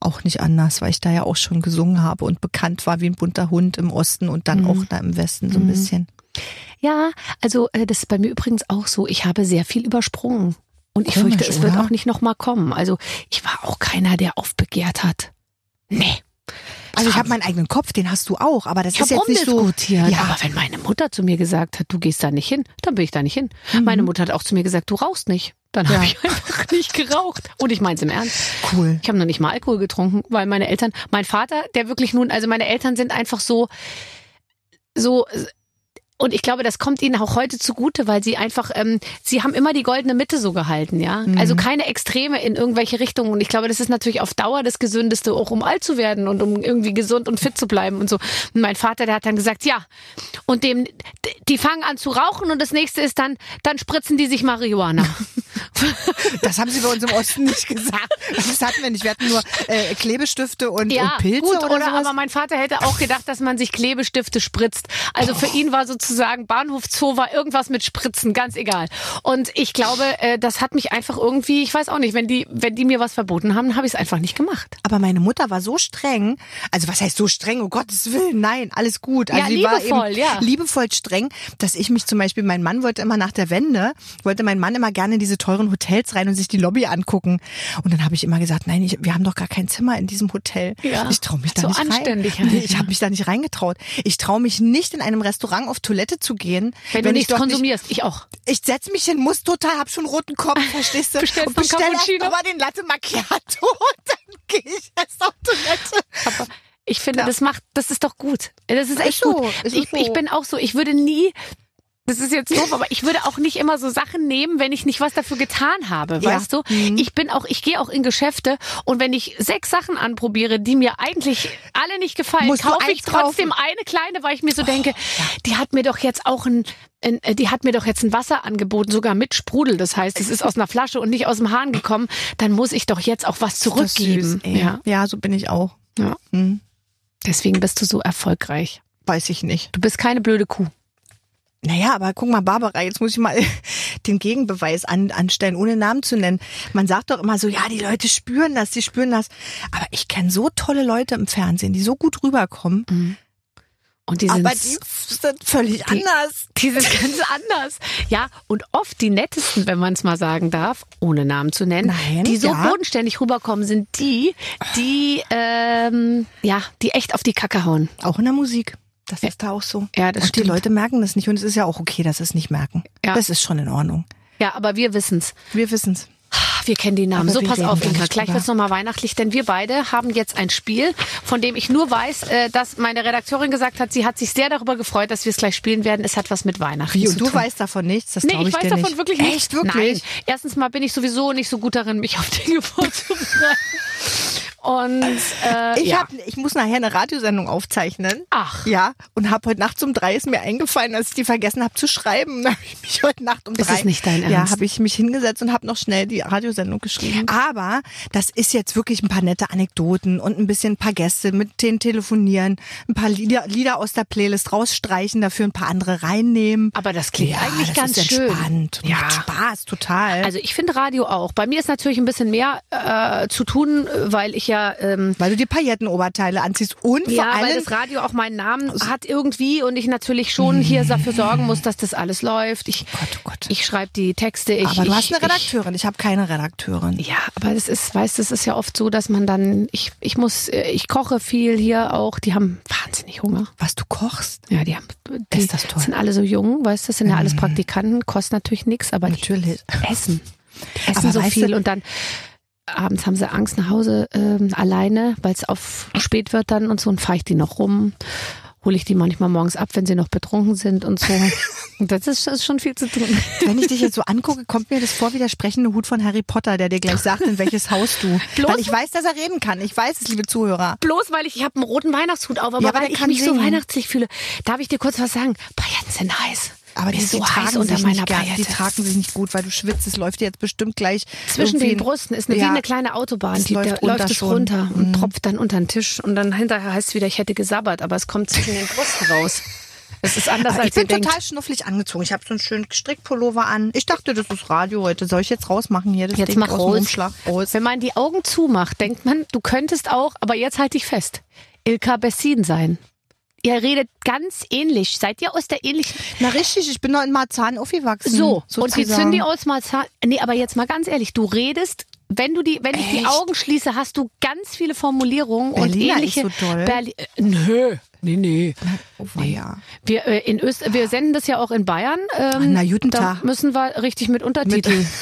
Auch nicht anders, weil ich da ja auch schon gesungen habe und bekannt war wie ein bunter Hund im Osten und dann Mhm. auch da im Westen so ein Mhm. bisschen. Ja, also äh, das ist bei mir übrigens auch so. Ich habe sehr viel übersprungen. Und ich Komisch, fürchte, es wird oder? auch nicht nochmal kommen. Also ich war auch keiner, der aufbegehrt hat. Nee. Also ich habe meinen eigenen Kopf, den hast du auch, aber das Ich ist jetzt nicht so. Ja. Aber wenn meine Mutter zu mir gesagt hat, du gehst da nicht hin, dann bin ich da nicht hin. Mhm. Meine Mutter hat auch zu mir gesagt, du rauchst nicht. Dann Ja. habe ich [LAUGHS] einfach nicht geraucht. Und ich meine es im Ernst. Cool. Ich habe noch nicht mal Alkohol getrunken, weil meine Eltern, mein Vater, der wirklich nun, also meine Eltern sind einfach so, so, und ich glaube, das kommt ihnen auch heute zugute, weil sie einfach, ähm, sie haben immer die goldene Mitte so gehalten, ja. Mhm. Also keine Extreme in irgendwelche Richtungen. Und ich glaube, das ist natürlich auf Dauer das Gesündeste, auch um alt zu werden und um irgendwie gesund und fit zu bleiben und so. Und mein Vater, der hat dann gesagt, ja. Und dem, die fangen an zu rauchen und das nächste ist dann, dann spritzen die sich Marihuana. [LAUGHS] Das haben sie bei uns im Osten nicht gesagt. Das hatten wir nicht. Wir hatten nur äh, Klebestifte und, Ja, und Pilze gut, oder, oder, sowas. aber mein Vater hätte auch gedacht, dass man sich Klebestifte spritzt. Also für ihn war sozusagen Bahnhof Zoo war irgendwas mit Spritzen, ganz egal. Und ich glaube, äh, das hat mich einfach irgendwie, ich weiß auch nicht, wenn die, wenn die mir was verboten haben, habe ich es einfach nicht gemacht. Aber meine Mutter war so streng, also was heißt so streng, um Gottes Willen, nein, alles gut. Also Ja, liebevoll, ja. liebevoll streng, dass ich mich zum Beispiel, mein Mann wollte immer nach der Wende, wollte mein Mann immer gerne in diese teuren Hotels rein und sich die Lobby angucken. Und dann habe ich immer gesagt, nein, ich, wir haben doch gar kein Zimmer in diesem Hotel. Ja, ich traue mich da so nicht anständig rein. halt, Nee, ich habe mich da nicht reingetraut. Ich traue mich nicht in einem Restaurant auf Toilette zu gehen, Wenn, du ich nichts nicht konsumierst, ich auch. ich setz mich hin, muss total, hab schon roten Kopf, [LAUGHS] verstehst du? Bestellst und bestell mal den Latte Macchiato [LAUGHS] und dann gehe ich erst auf Toilette. Aber ich finde, Ja. das macht, das ist doch gut. Das ist echt so, gut. ist Ich, so. ich bin auch so, ich würde nie, das ist jetzt doof, aber ich würde auch nicht immer so Sachen nehmen, wenn ich nicht was dafür getan habe, Ja. weißt du? Mhm. Ich bin auch, ich gehe auch in Geschäfte und wenn ich sechs Sachen anprobiere, die mir eigentlich alle nicht gefallen, Musst kaufe ich eins kaufen. trotzdem eine kleine, weil ich mir so denke, die hat mir doch jetzt auch ein, ein, äh, die hat mir doch jetzt ein Wasser angeboten, sogar mit Sprudel. Das heißt, es ist aus einer Flasche und nicht aus dem Hahn gekommen. Dann muss ich doch jetzt auch was zurückgeben. süß, ja. ja, so bin ich auch. Ja. Hm, Deswegen bist du so erfolgreich. weiß ich nicht. Du bist keine blöde Kuh. Naja, aber guck mal, Barbara, jetzt muss ich mal [LAUGHS] den Gegenbeweis an, anstellen, ohne Namen zu nennen. Man sagt doch immer so, ja, die Leute spüren das, die spüren das. Aber ich kenne so tolle Leute im Fernsehen, die so gut rüberkommen. Und die sind, aber die sind völlig anders. die sind [LAUGHS] ganz anders. Ja, und oft die nettesten, wenn man es mal sagen darf, ohne Namen zu nennen, Nein, die so ja. bodenständig rüberkommen, sind die, die, ähm, ja, die echt auf die Kacke hauen. Auch in der Musik. Das ist da auch so. Ja, das und stimmt. die Leute merken das nicht und es ist ja auch okay, dass sie es nicht merken. Ja. Das ist schon in Ordnung. Ja, aber wir wissen's. Wir wissen's. Ach, wir kennen die Namen. Aber so, pass auf, Inka. Gleich wird's nochmal weihnachtlich, denn wir beide haben jetzt ein Spiel, von dem ich nur weiß, äh, dass meine Redakteurin gesagt hat, sie hat sich sehr darüber gefreut, dass wir es gleich spielen werden. Es hat was mit Weihnachten Wie, zu und du tun. weißt davon nichts? Das Nee, ich ich, weiß davon nicht. wirklich nicht. Echt, wirklich? Nein. Erstens mal bin ich sowieso nicht so gut darin, mich auf Dinge [LAUGHS] vorzubereiten. Und äh, Ich, ja. hab, ich muss nachher eine Radiosendung aufzeichnen. Ach. Ja, und habe heute Nacht um drei ist mir eingefallen, dass ich die vergessen habe zu schreiben. [LAUGHS] Da habe ich mich heute Nacht um Ist drei. es nicht dein Ja, Ernst? habe ich mich hingesetzt und habe noch schnell die Radiosendung geschrieben. Aber das ist jetzt wirklich ein paar nette Anekdoten und ein bisschen ein paar Gäste, mit denen telefonieren, ein paar Lieder, Lieder aus der Playlist rausstreichen, dafür ein paar andere reinnehmen. Aber das klingt ja, eigentlich das ganz ist schön. entspannt. Ja. Macht Spaß, total. Also ich finde Radio auch. Bei mir ist natürlich ein bisschen mehr äh, zu tun, weil ich ja ähm, weil du die Paillettenoberteile anziehst und vor ja, weil allem das Radio auch meinen Namen hat irgendwie und ich natürlich schon hier dafür sorgen muss, dass das alles läuft. Ich, Gott, oh Gott. ich schreibe die Texte. Ich, aber du ich, hast eine ich, Redakteurin, ich habe keine Redakteurin. Ja, aber das ist, weißt, das ist ja oft so, dass man dann, ich, ich muss, äh, ich koche viel hier auch. Die haben wahnsinnig Hunger. Was du kochst? Ja, die haben, die Ist das toll. sind alle so jung, weißt, du, das sind ja alles Praktikanten, kostet natürlich nichts, aber Natürlich. die essen, die essen Aber so viel du- und dann abends haben sie Angst nach Hause ähm, alleine, weil es auf spät wird dann und so und fahre ich die noch rum. Hole ich die manchmal morgens ab, wenn sie noch betrunken sind und so. [LAUGHS] Und das ist, das ist schon viel zu tun. Wenn ich dich jetzt so angucke, kommt mir das vor wie der sprechende Hut von Harry Potter, der dir gleich sagt, in welches Haus du. [LAUGHS] Bloß- Weil ich weiß, dass er reden kann. Ich weiß es, liebe Zuhörer. Bloß weil ich, ich habe einen roten Weihnachtshut auf, aber, Ja, aber weil ich mich so singen. weihnachtlich fühle. Darf ich dir kurz was sagen? Pailletten sind heiß. Aber die, ist so heiß tragen unter sich meiner Paillette. Die tragen sich nicht gut, weil du schwitzt. Es läuft dir jetzt bestimmt gleich Zwischen den Brüsten ist eine, Ja. wie eine kleine Autobahn. Es Die, läuft da runter läuft es schon. Mhm. runter und tropft dann unter den Tisch. Und dann hinterher heißt es wieder, ich hätte gesabbert, aber es kommt zwischen den Brüsten raus. Es ist anders, als ich bin ihr denkt. total schnufflig angezogen. Ich habe so einen schönen Strickpullover an. Ich dachte, das ist Radio heute. Soll ich jetzt rausmachen hier? Das Jetzt Ding mach aus raus. Wenn man die Augen zumacht, denkt man, du könntest auch, aber jetzt halt dich fest, Ilka Bessin sein. Ihr redet ganz ähnlich. Seid ihr aus der ähnlichen Na richtig, ich bin noch in Marzahn aufgewachsen. So, und die sozusagen. Zündi aus Marzahn. Nee, aber jetzt mal ganz ehrlich, du redest, wenn du die, wenn ich die Echt? Augen schließe, hast du ganz viele Formulierungen Berliner und ähnliche. ist so doll. Berli äh, nö, nee, nee. Oh, ja. Wir, äh, in Öst wir senden das ja auch in Bayern. Ähm, Na, guten da Tag. müssen wir richtig mit Untertiteln. [LAUGHS]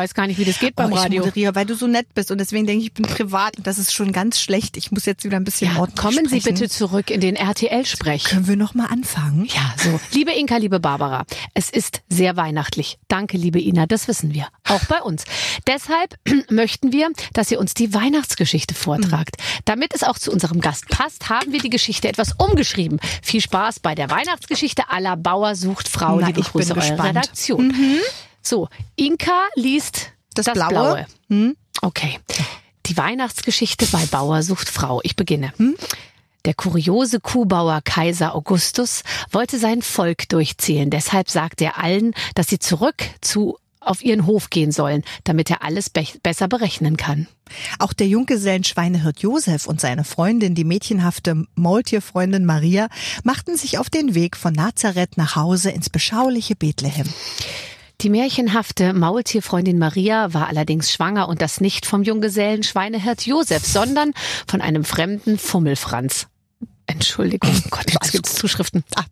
Weiß gar nicht, wie das geht beim oh, ich Radio. moderiere, weil du so nett bist und deswegen denke ich, ich bin privat und das ist schon ganz schlecht. Ich muss jetzt wieder ein bisschen Ja, ordentlich kommen Sie sprechen. bitte zurück in den RTL-Sprech. Können wir noch mal anfangen? Ja, so. Liebe Inka, liebe Barbara, es ist sehr weihnachtlich. Danke, liebe Ina, das wissen wir. Auch bei uns. Deshalb [CLEARS THROAT] möchten wir, dass ihr uns die Weihnachtsgeschichte vortragt. Damit es auch zu unserem Gast passt, haben wir die Geschichte etwas umgeschrieben. Viel Spaß bei der Weihnachtsgeschichte aller Bauer sucht Frau. Na, liebe Grüße, eure. Redaktion. So, Inka liest Das das, Blaue. Hm? Okay. Die Weihnachtsgeschichte bei Bauer sucht Frau. Ich beginne. Hm? Der kuriose Kuhbauer Kaiser Augustus wollte sein Volk durchzählen. Deshalb sagte er allen, dass sie zurück zu auf ihren Hof gehen sollen, damit er alles be besser berechnen kann. Auch der Junggesellenschweinehirt Josef und seine Freundin, die mädchenhafte Maultierfreundin Maria, machten sich auf den Weg von Nazareth nach Hause ins beschauliche Bethlehem. Die märchenhafte Maultierfreundin Maria war allerdings schwanger und das nicht vom Junggesellen Schweinehirt Josef, sondern von einem fremden Fummelfranz. Entschuldigung, Gott, jetzt gibt's Zuschriften. Ah.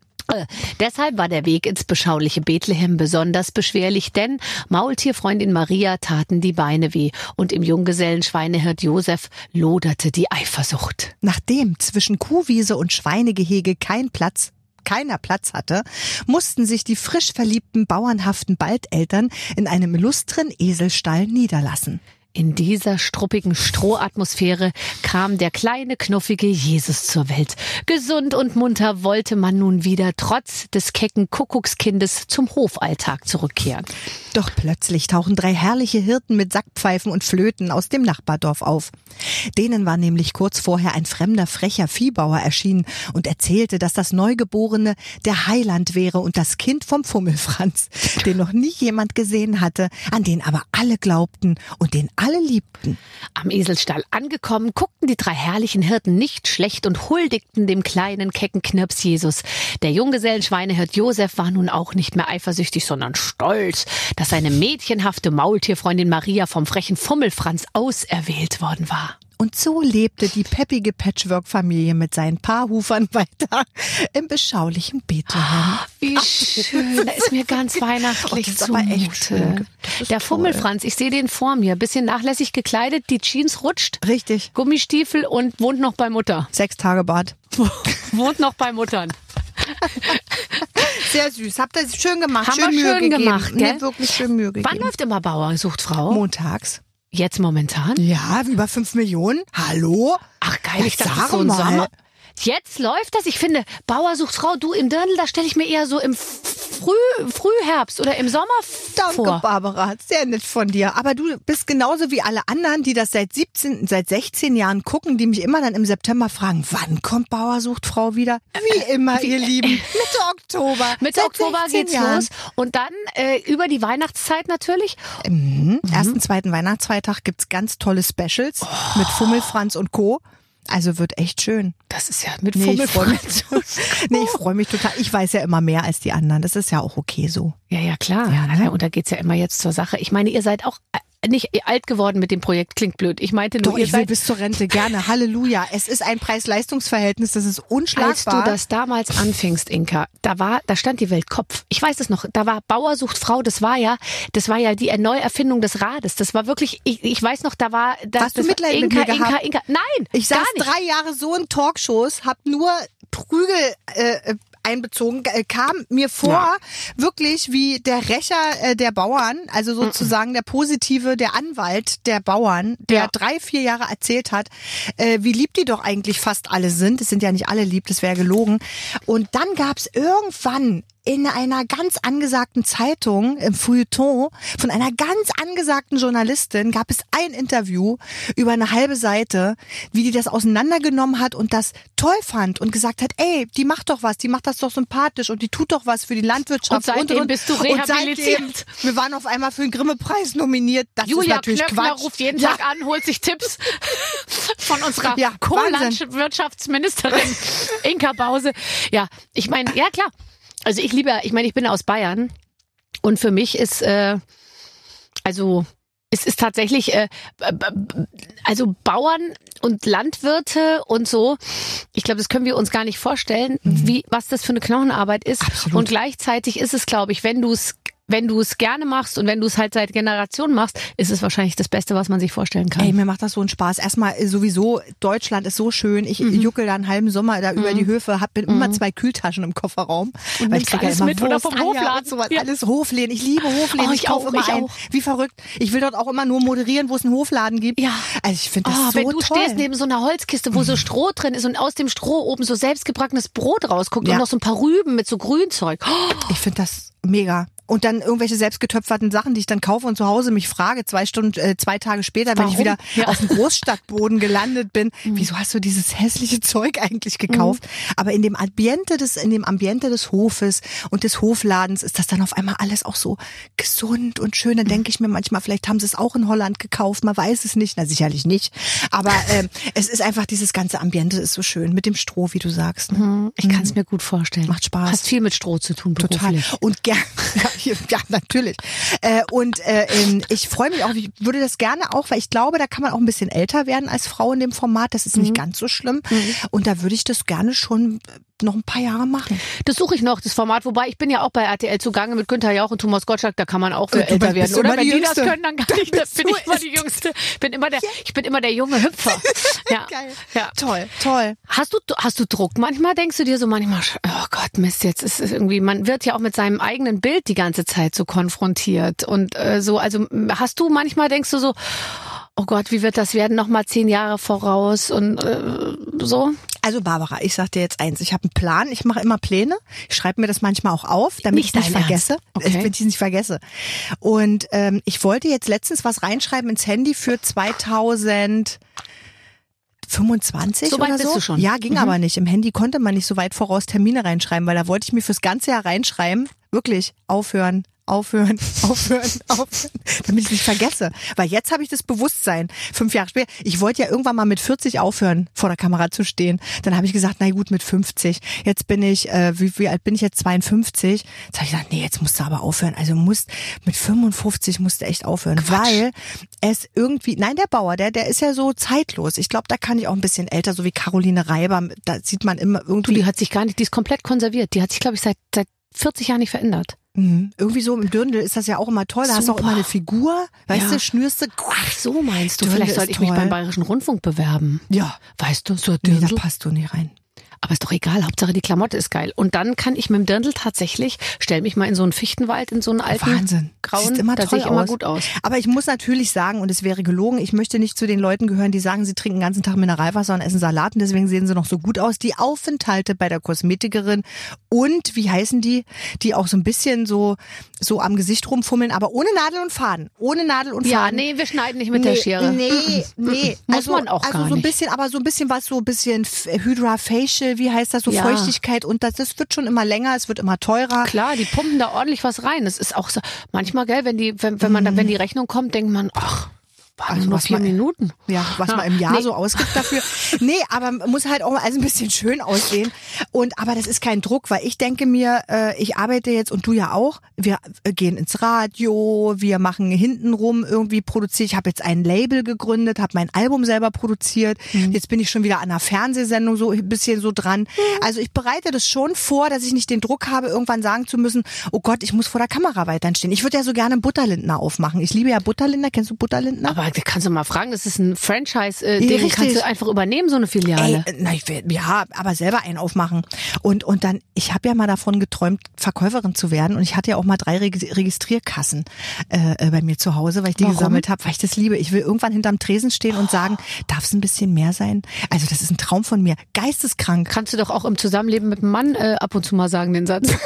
Deshalb war der Weg ins beschauliche Bethlehem besonders beschwerlich, denn Maultierfreundin Maria taten die Beine weh und im Junggesellen Schweinehirt Josef loderte die Eifersucht. Nachdem zwischen Kuhwiese und Schweinegehege kein Platz keiner Platz hatte, mussten sich die frisch verliebten bauernhaften Baldeltern in einem illustren Eselstall niederlassen. In dieser struppigen Strohatmosphäre kam der kleine, knuffige Jesus zur Welt. Gesund und munter wollte man nun wieder trotz des kecken Kuckuckskindes zum Hofalltag zurückkehren. Doch plötzlich tauchen drei herrliche Hirten mit Sackpfeifen und Flöten aus dem Nachbardorf auf. Denen war nämlich kurz vorher ein fremder, frecher Viehbauer erschienen und erzählte, dass das Neugeborene der Heiland wäre und das Kind vom Fummelfranz, den noch nie jemand gesehen hatte, an den aber alle glaubten und den alle liebten. Am Eselstall angekommen, guckten die drei herrlichen Hirten nicht schlecht und huldigten dem kleinen, kecken Knirps Jesus. Der Junggesellenschweinehirt Josef war nun auch nicht mehr eifersüchtig, sondern stolz, dass seine mädchenhafte Maultierfreundin Maria vom frechen Fummelfranz auserwählt worden war. Und so lebte die peppige Patchwork-Familie mit seinen Paarhufern [LAUGHS] weiter im beschaulichen Bethlehem. Wie schön. Da ist mir ganz weihnachtlich [LAUGHS] Oh, das ist aber echt schön. Der. Fummelfranz, ich sehe den vor mir. Bisschen nachlässig gekleidet, die Jeans rutscht, Richtig. Gummistiefel und wohnt noch bei Mutter. Sechs Tage Bad. [LAUGHS] wohnt noch bei Muttern. Sehr süß. Habt ihr schön gemacht. Haben schön wir Mühe schön gegeben. gemacht, gell? Nee, wirklich schön Mühe gegeben. Wann läuft immer Bauer sucht Frau? Montags. Jetzt momentan? Ja, über fünf Millionen. Hallo? Ach geil, ich Ja, dachte sag so ein. Sommer. Jetzt läuft das. Ich finde, Bauer sucht Frau, du im Dirndl, da stelle ich mir eher so im Früh, Frühherbst oder im Sommer Danke, vor. Barbara. Sehr nett von dir. Aber du bist genauso wie alle anderen, die das seit 17, seit 16 Jahren gucken, die mich immer dann im September fragen, wann kommt Bauer sucht Frau wieder? Wie immer, ihr Lieben. [LAUGHS] Mitte Oktober. Mitte Oktober 16 geht's Jahren. los. Und dann äh, über die Weihnachtszeit natürlich. Mhm. Ersten, zweiten Weihnachtsfeiertag gibt's ganz tolle Specials mit Fummelfranz und Co. Also wird echt schön. Das ist ja mit Nee, ich freue mich, [LAUGHS] nee, ich freu mich total. Ich weiß ja immer mehr als die anderen. Das ist ja auch okay so. Ja, ja, klar. Ja, ne? Und da geht's ja immer jetzt zur Sache. Ich meine, ihr seid auch nicht alt geworden mit dem Projekt, klingt blöd. Ich meinte nur, Doch, ihr ich will seid bis zur Rente gerne. [LAUGHS] Halleluja. Es ist ein Preis-Leistungs-Verhältnis, das ist Als unschlagbar. du das damals anfingst, Inka, da war, da stand die Welt Kopf. Ich weiß es noch. Da war Bauer sucht Frau. Das war ja, das war ja die Neuerfindung des Rades. Das war wirklich, ich, ich weiß noch, da war, da, Hast du das Mitleid war mit Inka, mir Inka, gehabt? Inka, Nein, Ich saß drei Jahre so in Talkshows, hab nur Prügel äh, einbezogen, äh, kam mir vor, Ja. wirklich wie der Rächer äh, der Bauern, also sozusagen der Positive, der Anwalt der Bauern, der Ja. drei, vier Jahre erzählt hat, äh, wie lieb die doch eigentlich fast alle sind. Es sind ja nicht alle lieb, das wäre gelogen. Und dann gab's irgendwann in einer ganz angesagten Zeitung im Feuilleton von einer ganz angesagten Journalistin gab es ein Interview über eine halbe Seite, wie die das auseinandergenommen hat und das toll fand und gesagt hat, ey, die macht doch was, die macht das doch sympathisch und die tut doch was für die Landwirtschaft. Und seitdem bist du Und rehabilitiert. seitdem, wir waren auf einmal für den Grimme-Preis nominiert. Das ist Julia natürlich Knöpfler Quatsch. ruft jeden Ja. Tag an, holt sich Tipps [LAUGHS] von unserer Ja, Co-Landwirtschaftsministerin Inka Bause. Ja, ich meine, ja klar. Also ich liebe, ich meine, ich bin aus Bayern und für mich ist, äh, also es ist tatsächlich, äh, also Bauern und Landwirte und so, ich glaube, das können wir uns gar nicht vorstellen, wie was das für eine Knochenarbeit ist. Mhm. Absolut. Und gleichzeitig ist es, glaube ich, wenn du es wenn du es gerne machst und wenn du es halt seit Generationen machst, ist es wahrscheinlich das Beste, was man sich vorstellen kann. Ey, mir macht das so einen Spaß. Erstmal äh, sowieso, Deutschland ist so schön. Ich Mhm. juckel da einen halben Sommer da über die Höfe, hab bin immer zwei Kühltaschen im Kofferraum. weil ich nimmst krieg ja immer mit oder Wurst, vom Eier Hofladen. Und sowas. Ja. Alles Hofläden. Ich liebe Hofläden. Oh, ich ich kaufe auch, immer ich ein. auch. Wie verrückt. Ich will dort auch immer nur moderieren, wo es einen Hofladen gibt. Ja. Also ich finde das Oh, so wenn du toll. stehst neben so einer Holzkiste, wo so Stroh drin ist und aus dem Stroh oben so selbstgebackenes Brot rausguckt Ja. und noch so ein paar Rüben mit so Grünzeug. Oh, Ich finde das mega. Und dann irgendwelche selbstgetöpferten Sachen, die ich dann kaufe und zu Hause mich frage, zwei Stunden, äh, zwei Tage später, wenn ich Warum? wieder Ja. auf dem Großstadtboden [LAUGHS] gelandet bin, wieso hast du dieses hässliche Zeug eigentlich gekauft? Aber in dem Ambiente des, in dem Ambiente des Hofes und des Hofladens ist das dann auf einmal alles auch so gesund und schön. Dann denke ich mir manchmal, vielleicht haben sie es auch in Holland gekauft, man weiß es nicht, na sicherlich nicht. Aber [LAUGHS] ähm, es ist einfach dieses ganze Ambiente ist so schön mit dem Stroh, wie du sagst. Ne? ich kann es mir gut vorstellen. Macht Spaß. Hast viel mit Stroh zu tun Total. beruflich. Und [LAUGHS] ja, hier- ja natürlich. Äh, und äh, ähm, ich freue mich auch, ich würde das gerne auch, weil ich glaube, da kann man auch ein bisschen älter werden als Frau in dem Format. Das ist Mhm. nicht ganz so schlimm. Und da würde ich das gerne schon noch ein paar Jahre machen. Das suche ich noch, das Format. Wobei ich bin ja auch bei RTL zugange mit Günther Jauch und Thomas Gottschalk. Da kann man auch für du älter werden, oder? Wenn die die das Jüngste. können, dann kann ich. Das bin ich immer die Jüngste. Bin immer der, ich bin immer der junge Hüpfer. [LAUGHS] Ja. Geil. Ja. Toll, toll. Hast du, hast du Druck? Manchmal denkst du dir so manchmal, oh Gott, Mist, jetzt ist es irgendwie, man wird ja auch mit seinem eigenen Bild die ganze Zeit so konfrontiert und äh, so, also hast du manchmal denkst du so, oh Gott, wie wird das werden? Nochmal zehn Jahre voraus und äh, so? Also Barbara, ich sag dir jetzt eins, ich habe einen Plan, ich mache immer Pläne, ich schreibe mir das manchmal auch auf, damit ich es nicht vergesse? [LAUGHS] Okay. damit ich es nicht vergesse. Und ähm, ich wollte jetzt letztens was reinschreiben ins Handy für 2000 25 So weit oder bist so? du schon. Ja, ging Mhm. aber nicht. Im Handy konnte man nicht so weit voraus Termine reinschreiben, weil da wollte ich mir fürs ganze Jahr reinschreiben, wirklich aufhören, aufhören, [LAUGHS] aufhören, aufhören, damit ich nicht vergesse. Weil jetzt habe ich das Bewusstsein. Fünf Jahre später. Ich wollte ja irgendwann mal mit 40 aufhören, vor der Kamera zu stehen. Dann habe ich gesagt, na gut, mit 50. Jetzt bin ich, äh, wie, wie alt bin ich jetzt? 52. Jetzt habe ich gesagt, nee, jetzt musst du aber aufhören. Also musst mit 55 musst du echt aufhören, weil es irgendwie, nein, der Bauer, der, der ist ja so zeitlos. Ich glaube, da kann ich auch ein bisschen älter, so wie Caroline Reiber. Da sieht man immer Du, irgendwie die hat sich gar nicht, die ist komplett konserviert. Die hat sich, glaube ich, seit, seit 40 Jahren nicht verändert. Mhm. Irgendwie so im Dirndl ist das ja auch immer toll. Da hast du auch Super. immer eine Figur, weißt Ja. du, schnürst du. Ach, so meinst du. Dirndl Vielleicht sollte ich mich toll. beim Bayerischen Rundfunk bewerben. Ja, Weißt du, so nee, da passt du nicht rein. Aber ist doch egal, Hauptsache die Klamotte ist geil. Und dann kann ich mit dem Dirndl tatsächlich, stell mich mal in so einen Fichtenwald, in so einen alten Wahnsinn. grauen, Siehst immer da toll sehe ich immer aus. gut aus. Aber ich muss natürlich sagen, und es wäre gelogen, ich möchte nicht zu den Leuten gehören, die sagen, sie trinken den ganzen Tag Mineralwasser und essen Salat und deswegen sehen sie noch so gut aus. Die Aufenthalte bei der Kosmetikerin und, wie heißen die, die auch so ein bisschen so, so am Gesicht rumfummeln, aber ohne Nadel und Faden. Ohne Nadel und Ja, Faden. nee, wir schneiden nicht mit der Schere. Nee, nee. [LAUGHS] Muss also, man auch also gar so ein nicht. bisschen, aber so ein bisschen was, so ein bisschen Hydra Facial, wie heißt das, so Ja. Feuchtigkeit und das, das wird schon immer länger, es wird immer teurer. Klar, die pumpen da ordentlich was rein. Das ist auch so, manchmal, gell, wenn die, wenn, wenn man dann, wenn die Rechnung kommt, denkt man, ach, waren Also nur was vier man- Minuten. Ja, was Ja. man im Jahr Nee. so ausgibt dafür. [LAUGHS] Nee, aber muss halt auch mal also ein bisschen schön aussehen. Und aber das ist kein Druck, weil ich denke mir, äh, ich arbeite jetzt und du ja auch. Wir äh, gehen ins Radio, wir machen hintenrum irgendwie produziert. Ich habe jetzt ein Label gegründet, habe mein Album selber produziert. Mhm. Jetzt bin ich schon wieder an einer Fernsehsendung so ein bisschen so dran. Also ich bereite das schon vor, dass ich nicht den Druck habe, irgendwann sagen zu müssen, oh Gott, ich muss vor der Kamera weiterhin stehen. Ich würde ja so gerne einen Butterlindner aufmachen. Ich liebe ja Butterlindner. Kennst du Butterlindner? Aber kannst du mal fragen, das ist ein Franchise, äh, Ja, den richtig. kannst du einfach übernehmen, so eine Filiale. Ey, na, ich will, ja, aber selber einen aufmachen. Und, und dann, ich habe ja mal davon geträumt, Verkäuferin zu werden. Und ich hatte ja auch mal drei Reg- Registrierkassen äh, äh, bei mir zu Hause, weil ich die Warum? gesammelt habe, weil ich das liebe. Ich will irgendwann hinterm Tresen stehen und sagen, darf es ein bisschen mehr sein? Also das ist ein Traum von mir. Geisteskrank. Kannst du doch auch im Zusammenleben mit einem Mann äh, ab und zu mal sagen, den Satz. [LAUGHS]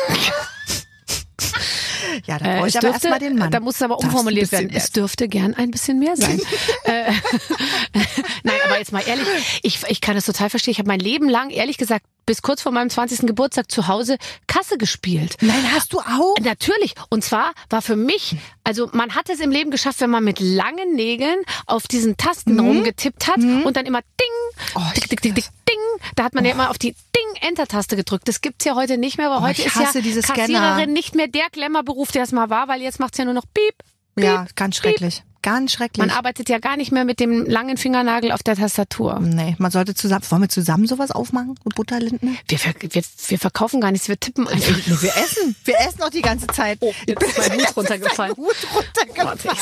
Ja, da Äh, brauche ich aber erstmal den Mann. Da muss es aber umformuliert werden. Es dürfte gern ein bisschen mehr sein. [LAUGHS] äh, [LAUGHS] Nein, aber jetzt mal ehrlich, ich, ich kann das total verstehen. Ich habe mein Leben lang, ehrlich gesagt, bis kurz vor meinem 20. Geburtstag zu Hause Kasse gespielt. Nein, hast du auch? Natürlich. Und zwar war für mich, also man hat es im Leben geschafft, wenn man mit langen Nägeln auf diesen Tasten rumgetippt hat und dann immer Ding, Mhm. Oh, Tick, Tick, Tick, Tick, Ding. Da hat man ja immer auf die Ding Enter-Taste gedrückt. Das gibt's ja heute nicht mehr, weil Oh, heute ist ja. Kassiererin nicht mehr der Glamour-Beruf, der es mal war, weil jetzt macht's ja nur noch Piep. Piep. Ja, ganz schrecklich. Ganz schrecklich. Man arbeitet ja gar nicht mehr mit dem langen Fingernagel auf der Tastatur. nee, man sollte zusammen, wollen wir zusammen sowas aufmachen? Und Butterlinden? Wir, wir, wir verkaufen gar nichts, wir tippen einfach. Nee, wir essen. Wir essen auch die ganze Zeit. Oh, jetzt ist mein Hut [LAUGHS] runtergefallen. Hut runtergefallen.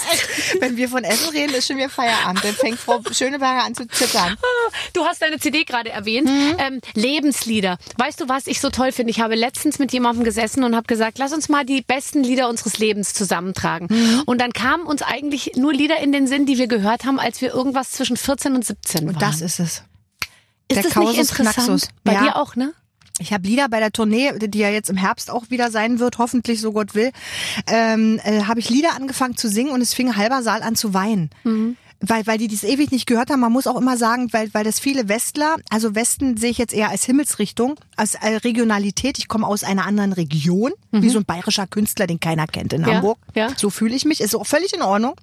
Wenn wir von Essen reden, ist schon wieder Feierabend. Dann fängt Frau Schöneberger an zu zittern. Du hast deine CD gerade erwähnt. Mhm. Ähm, Lebenslieder. Weißt du, was ich so toll finde? Ich habe letztens mit jemandem gesessen und habe gesagt, lass uns mal die besten Lieder unseres Lebens zusammentragen. Mhm. Und dann kamen uns eigentlich nur Lieder in den Sinn, die wir gehört haben, als wir irgendwas zwischen 14 und 17 waren. Und das ist es. ist der das Kausus nicht interessant? Knaxus. Bei Ja. dir auch, ne? Ich habe Lieder bei der Tournee, die ja jetzt im Herbst auch wieder sein wird, hoffentlich so Gott will, ähm, äh, habe ich Lieder angefangen zu singen und es fing halber Saal an zu weinen. Weil, weil die das ewig nicht gehört haben. Man muss auch immer sagen, weil, weil das viele Westler, also Westen sehe ich jetzt eher als Himmelsrichtung, als äh, Regionalität. Ich komme aus einer anderen Region, wie so ein bayerischer Künstler, den keiner kennt in Ja, Hamburg. ja. So fühle ich mich, ist auch völlig in Ordnung.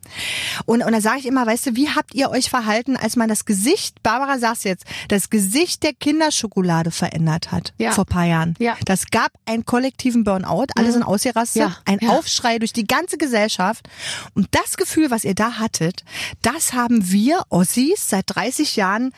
Und, und da sage ich immer, weißt du, wie habt ihr euch verhalten, als man das Gesicht, Barbara sag's jetzt, das Gesicht der Kinderschokolade verändert hat Ja. vor paar Jahren. Ja. Mhm. Das gab einen kollektiven Burnout, alle sind ausgerastet, Ja, ein. Aufschrei durch die ganze Gesellschaft. Und das Gefühl, was ihr da hattet, das haben wir Ossis seit 30 Jahren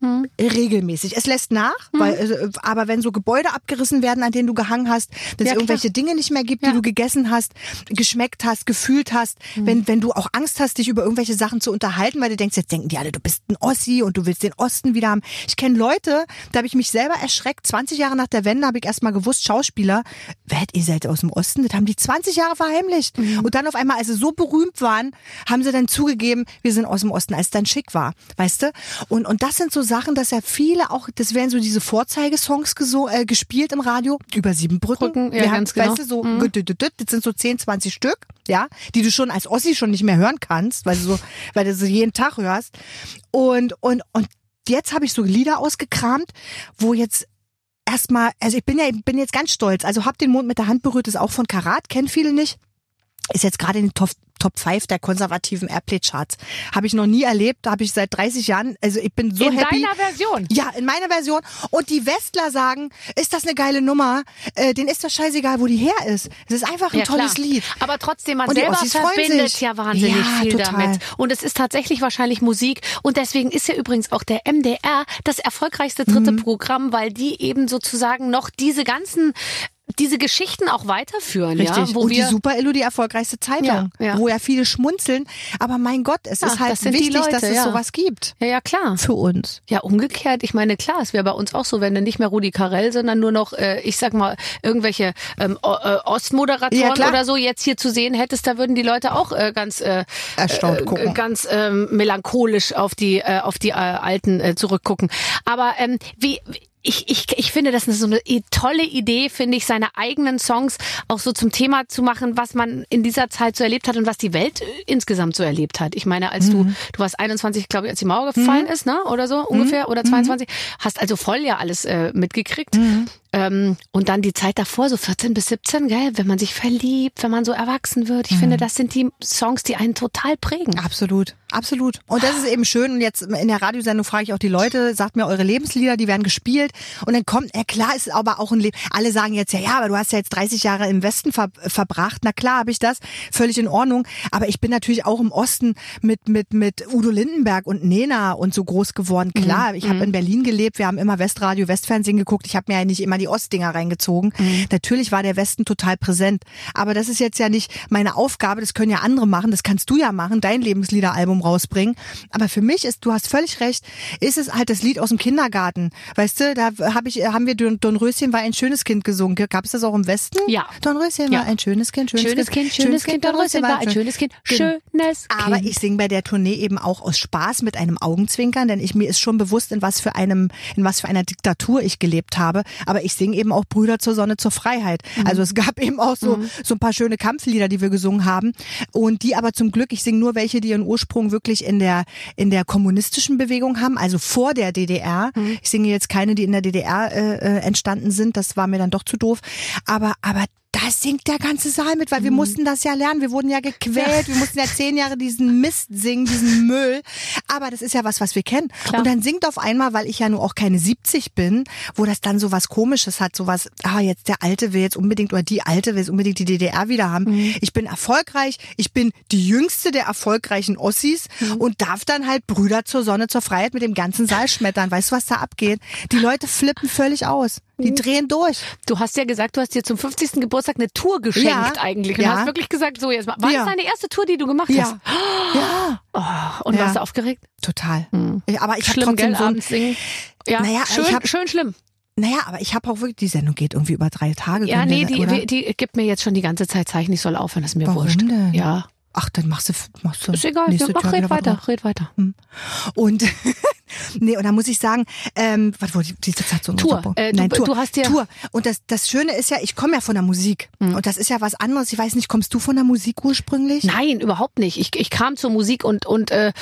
Mhm. regelmäßig. Es lässt nach, weil, äh, aber wenn so Gebäude abgerissen werden, an denen du gehangen hast, dass Ja, es irgendwelche Dinge nicht mehr gibt, Ja. die du gegessen hast, geschmeckt hast, gefühlt hast, Mhm. wenn, wenn du auch Angst hast, dich über irgendwelche Sachen zu unterhalten, weil du denkst, jetzt denken die alle, du bist ein Ossi und du willst den Osten wieder haben. Ich kenne Leute, da habe ich mich selber erschreckt. 20 Jahre nach der Wende habe ich erst mal gewusst, Schauspieler, wer ihr seid aus dem Osten? Das haben die 20 Jahre verheimlicht. Mhm. Und dann auf einmal, als sie so berühmt waren, haben sie dann zugegeben, wir sind aus dem Osten, als es dann schick war. Weißt du? Und, und das sind so Sachen, dass ja viele auch, das werden so diese Vorzeigesongs geso äh, gespielt im Radio, über sieben Brücken. Brücken, ja, Wir ganz haben, genau. Weißt du, so, das sind so 10, 20 Stück, ja, die du schon als Ossi schon nicht mehr hören kannst, weil du so, [LAUGHS] weil du so jeden Tag hörst. Und, und, und jetzt habe ich so Lieder ausgekramt, wo jetzt erstmal, also ich bin ja, bin jetzt ganz stolz, also hab den Mond mit der Hand berührt, ist auch von Karat, kennen viele nicht. Ist jetzt gerade in den Top, Top 5 der konservativen Airplay-Charts. Habe ich noch nie erlebt, habe ich seit 30 Jahren. Also ich bin so in happy. deiner Version. Ja, in meiner Version. Und die Westler sagen, ist das eine geile Nummer? Äh, denen ist das scheißegal, wo die her ist. Es ist einfach ein Ja, tolles klar. Lied. Aber trotzdem, man Und selber verbindet sich. ja wahnsinnig Ja, viel total. damit. Und es ist tatsächlich wahrscheinlich Musik. Und deswegen ist ja übrigens auch der MDR das erfolgreichste dritte Mhm. Programm, weil die eben sozusagen noch diese ganzen diese Geschichten auch weiterführen, Richtig. ja, wo und wir die Super Illu die erfolgreichste Zeitung, Ja, ja. wo ja viele schmunzeln. Aber mein Gott, es Ja, ist halt wichtig, dass Leute, es ja. sowas gibt. ja, ja, klar. Für uns. Ja, umgekehrt, ich meine, klar, es wäre bei uns auch so, wenn du nicht mehr Rudi Carell, sondern nur noch, äh, ich sag mal, irgendwelche ähm, äh, Ostmoderatoren oder so jetzt hier zu sehen hättest, da würden die Leute auch äh, ganz äh, Erstaunt äh, gucken. ganz ähm, melancholisch auf die äh, auf die alten zurückgucken. Aber ähm, wie- ich, ich, ich finde, das ist so eine tolle Idee, finde ich, seine eigenen Songs auch so zum Thema zu machen, was man in dieser Zeit so erlebt hat und was die Welt äh, insgesamt so erlebt hat. Ich meine, als Mhm. du, du warst 21, glaube ich, als die Mauer gefallen ist, ne? Oder so ungefähr, Mhm. oder 22, hast also voll ja alles äh, mitgekriegt. Mhm. Ähm, und dann die Zeit davor, so 14 bis 17, gell, wenn man sich verliebt, wenn man so erwachsen wird. Ich Mhm. finde, das sind die Songs, die einen total prägen. Absolut, absolut. Und das ist eben schön. Und jetzt in der Radiosendung frage ich auch die Leute, sagt mir eure Lebenslieder, die werden gespielt. Und dann kommt, ja klar, ist aber auch ein Leben. Alle sagen jetzt, ja, ja, aber du hast ja jetzt 30 Jahre im Westen ver verbracht. Na klar, habe ich das. Völlig in Ordnung. Aber ich bin natürlich auch im Osten mit, mit, mit Udo Lindenberg und Nena und so groß geworden. Klar, ich habe in Berlin gelebt. Wir haben immer Westradio, Westfernsehen geguckt. Ich habe mir ja nicht immer die Ostdinger reingezogen. Natürlich war der Westen total präsent. Aber das ist jetzt ja nicht meine Aufgabe. Das können ja andere machen. Das kannst du ja machen, dein Lebensliederalbum rausbringen. Aber für mich ist, du hast völlig recht, ist es halt das Lied aus dem Kindergarten. Weißt du, da hab ich, haben wir Don, Röschen war ein schönes Kind gesungen. Gab es das auch im Westen? Ja. Don Röschen Ja. war ein schönes Kind, schönes, Schönes Kind, schönes Kind, Don Röschen war ein schönes Kind, schönes Aber Kind. ich singe bei der Tournee eben auch aus Spaß mit einem Augenzwinkern, denn ich mir ist schon bewusst, in was für einem, in was für einer Diktatur ich gelebt habe. Aber ich singe eben auch Brüder zur Sonne, zur Freiheit. Also es gab [LAUGHS] eben auch so, so ein paar schöne Kampflieder, die wir gesungen haben. Und die aber zum Glück, ich singe nur welche, die ihren Ursprung wirklich in der, in der kommunistischen Bewegung haben, also vor der DDR. Ich singe jetzt keine, die in der DDR äh, äh, entstanden sind. Das war mir dann doch zu doof. Aber, aber singt der ganze Saal mit, weil wir mussten das ja lernen. Wir wurden ja gequält. Wir mussten ja zehn Jahre diesen Mist singen, diesen Müll. Aber das ist ja was, was wir kennen. Klar. Und dann singt auf einmal, weil ich ja nur auch keine 70 bin, wo das dann so was Komisches hat, so was, ah, jetzt der Alte will jetzt unbedingt, oder die Alte will jetzt unbedingt die DDR wieder haben. Mhm. Ich bin erfolgreich. Ich bin die jüngste der erfolgreichen Ossis Mhm. und darf dann halt Brüder zur Sonne, zur Freiheit mit dem ganzen Saal schmettern. Weißt du, was da abgeht? Die Leute flippen völlig aus. Mhm. Die drehen durch. Du hast ja gesagt, du hast dir zum 50. Geburtstag eine Tour geschenkt Ja. eigentlich. Und Ja. hast wirklich gesagt, so jetzt mal. War Ja. das deine erste Tour, die du gemacht hast? Ja. Oh, und Ja. warst du aufgeregt? Total. Ich- Aber ich habe schlimm, trotzdem gell, so abends singen. Ja, Naja, schön, ich hab- schön schlimm. Naja, aber ich habe auch wirklich, die Sendung geht irgendwie über drei Tage. Ja, nee, die, oder? die gibt mir jetzt schon die ganze Zeit Zeichen, ich soll aufhören, das ist mir Warum wurscht. denn? Ja, Ach, dann machst du, machst du. ist egal. nächste Mach, red weiter, drauf. red weiter. Und [LAUGHS] nee, und da muss ich sagen, ähm, was wollte ich diese Zeit so Tour. Äh, du- Nein, Tour. du hast ja- Tour. Und das, das Schöne ist ja, ich komme ja von der Musik. Und das ist ja was anderes. Ich weiß nicht, kommst du von der Musik ursprünglich? Nein, überhaupt nicht. Ich, ich kam zur Musik und, und äh,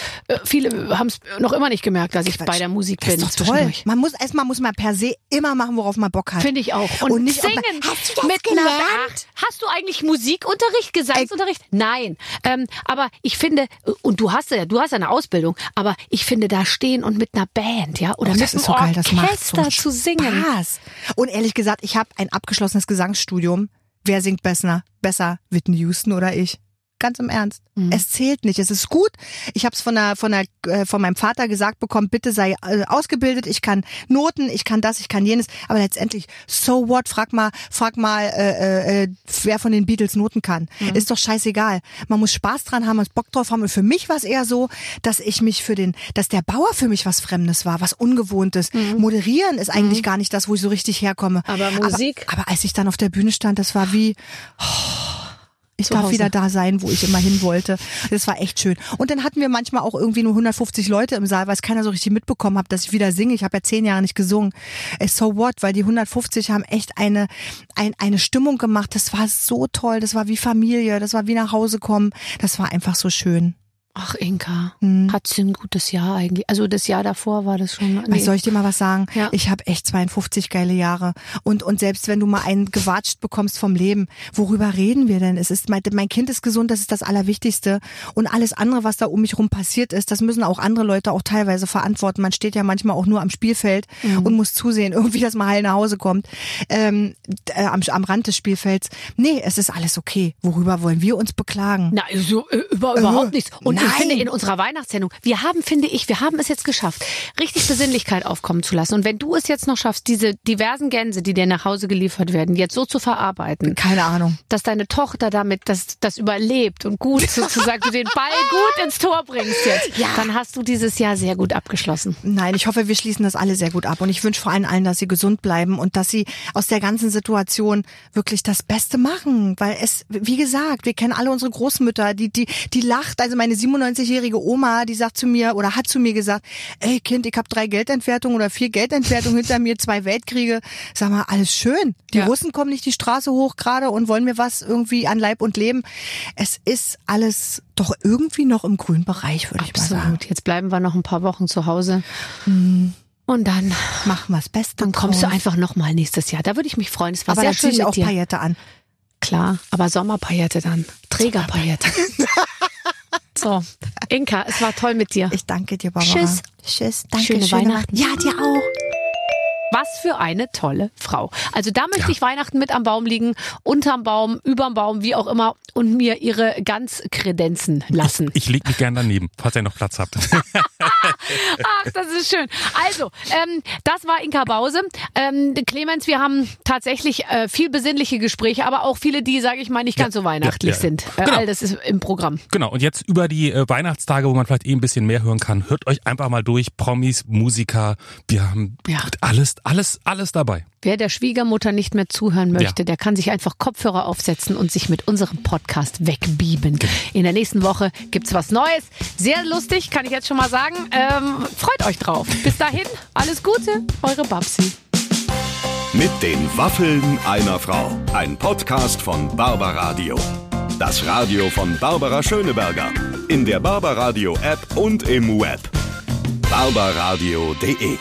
viele haben es noch immer nicht gemerkt, dass ich bei der Musik das bin. ist doch toll. Man muss erstmal muss man per se immer machen, worauf man Bock hat. Finde ich auch. Und, Und nicht, singen. man- Hast du das mit einer gelernt? Ach, hast du eigentlich Musikunterricht, Gesangsunterricht? Nein. Ähm, aber ich finde, und du hast ja, du hast ja eine Ausbildung, aber ich finde, da stehen und mit einer Band, ja, oder Oh, mit einem ist so geil, das macht so Orchester zu singen. Spaß. Und ehrlich gesagt, ich habe ein abgeschlossenes Gesangsstudium. Wer singt besser? Besser Whitney Houston oder ich? Ganz im Ernst. Mhm. Es zählt nicht. Es ist gut. Ich habe es von der, von der, äh, von meinem Vater gesagt bekommen. Bitte sei äh, ausgebildet. Ich kann Noten, ich kann das, ich kann jenes. Aber letztendlich, so what? Frag mal, frag mal, äh, äh, wer von den Beatles Noten kann. Mhm. Ist doch scheißegal. Man muss Spaß dran haben, man muss Bock drauf haben. Und für mich war es eher so, dass ich mich für den, dass der Bauer für mich was Fremdes war, was Ungewohntes. Moderieren ist eigentlich gar nicht das, wo ich so richtig herkomme. Mhm. Aber Musik? Aber, aber als ich dann auf der Bühne stand, das war wie, ich darf Hause. wieder da sein, wo ich immer hin wollte. Das war echt schön. Und dann hatten wir manchmal auch irgendwie nur 150 Leute im Saal, weil es keiner so richtig mitbekommen hat, dass ich wieder singe. Ich habe ja zehn Jahre nicht gesungen. Äh, So what? Weil die 150 haben echt eine, ein, eine Stimmung gemacht. Das war so toll. Das war wie Familie. Das war wie nach Hause kommen. Das war einfach so schön. Ach, Inka, hat sie ein gutes Jahr eigentlich. Also das Jahr davor war das schon. Was soll ich dir mal was sagen? Ja. Ich habe echt 52 geile Jahre. Und, und selbst wenn du mal einen gewatscht bekommst vom Leben, worüber reden wir denn? Es ist, mein, mein Kind ist gesund, das ist das Allerwichtigste. Und alles andere, was da um mich rum passiert ist, das müssen auch andere Leute auch teilweise verantworten. Man steht ja manchmal auch nur am Spielfeld und muss zusehen, [LAUGHS] irgendwie, dass man heil nach Hause kommt. Ähm, äh, am, am Rand des Spielfelds. Nee, es ist alles okay. Worüber wollen wir uns beklagen? Na, so, äh, über, überhaupt nichts. Und ich finde, in unserer Weihnachtssendung, wir haben, finde ich, wir haben es jetzt geschafft, richtig Besinnlichkeit aufkommen zu lassen. Und wenn du es jetzt noch schaffst, diese diversen Gänse, die dir nach Hause geliefert werden, jetzt so zu verarbeiten, Keine Ahnung. dass deine Tochter damit das, das überlebt und gut [LAUGHS] sozusagen du den Ball gut ins Tor bringst jetzt, Ja. dann hast du dieses Jahr sehr gut abgeschlossen. Nein, ich hoffe, wir schließen das alle sehr gut ab. Und ich wünsche vor allem allen, dass sie gesund bleiben und dass sie aus der ganzen Situation wirklich das Beste machen. Weil es, wie gesagt, wir kennen alle unsere Großmütter, die, die, die lacht. Also meine 97-jährige Oma, die sagt zu mir oder hat zu mir gesagt, ey Kind, ich habe drei Geldentwertungen oder vier Geldentwertungen hinter mir, zwei Weltkriege. Sag mal, alles schön. Die Ja. Russen kommen nicht die Straße hoch gerade und wollen mir was irgendwie an Leib und Leben. Es ist alles doch irgendwie noch im grünen Bereich, würde ich mal sagen. Absolut. Jetzt bleiben wir noch ein paar Wochen zu Hause. Und dann, Machen wir das Beste. dann kommst du draus. einfach noch mal nächstes Jahr. Da würde ich mich freuen. Es war Aber sehr da schön ich auch dir. Paillette an. Klar, aber Sommerpaillette dann. Trägerpaillette. [LAUGHS] so, Inka, es war toll mit dir. Ich danke dir, Barbara. Tschüss. Tschüss. Danke. Schöne Weihnachten. Ja, dir auch. Was für eine tolle Frau. Also da möchte ich Weihnachten mit am Baum liegen, unterm Baum, überm Baum, wie auch immer, und mir ihre ganz kredenzen lassen. Ich leg mich gern daneben, falls ihr noch Platz habt. [LAUGHS] [LAUGHS] Ach, das ist schön. Also, ähm, das war Inka Bause. Ähm, Clemens, wir haben tatsächlich äh, viel besinnliche Gespräche, aber auch viele, die, sage ich mal, nicht ganz so weihnachtlich ja. sind. Äh, Genau. All das ist im Programm. Genau, und jetzt über die äh, Weihnachtstage, wo man vielleicht eh ein bisschen mehr hören kann, hört euch einfach mal durch. Promis, Musiker, wir haben Ja. alles, alles, alles dabei. Wer der Schwiegermutter nicht mehr zuhören möchte, Ja. der kann sich einfach Kopfhörer aufsetzen und sich mit unserem Podcast wegbieben. In der nächsten Woche gibt's was Neues. Sehr lustig, kann ich jetzt schon mal sagen. Ähm, freut euch drauf. Bis dahin, alles Gute, eure Babsi. Mit den Waffeln einer Frau. Ein Podcast von Barbaradio. Das Radio von Barbara Schöneberger. In der Barbaradio App und im Web. barbaradio.de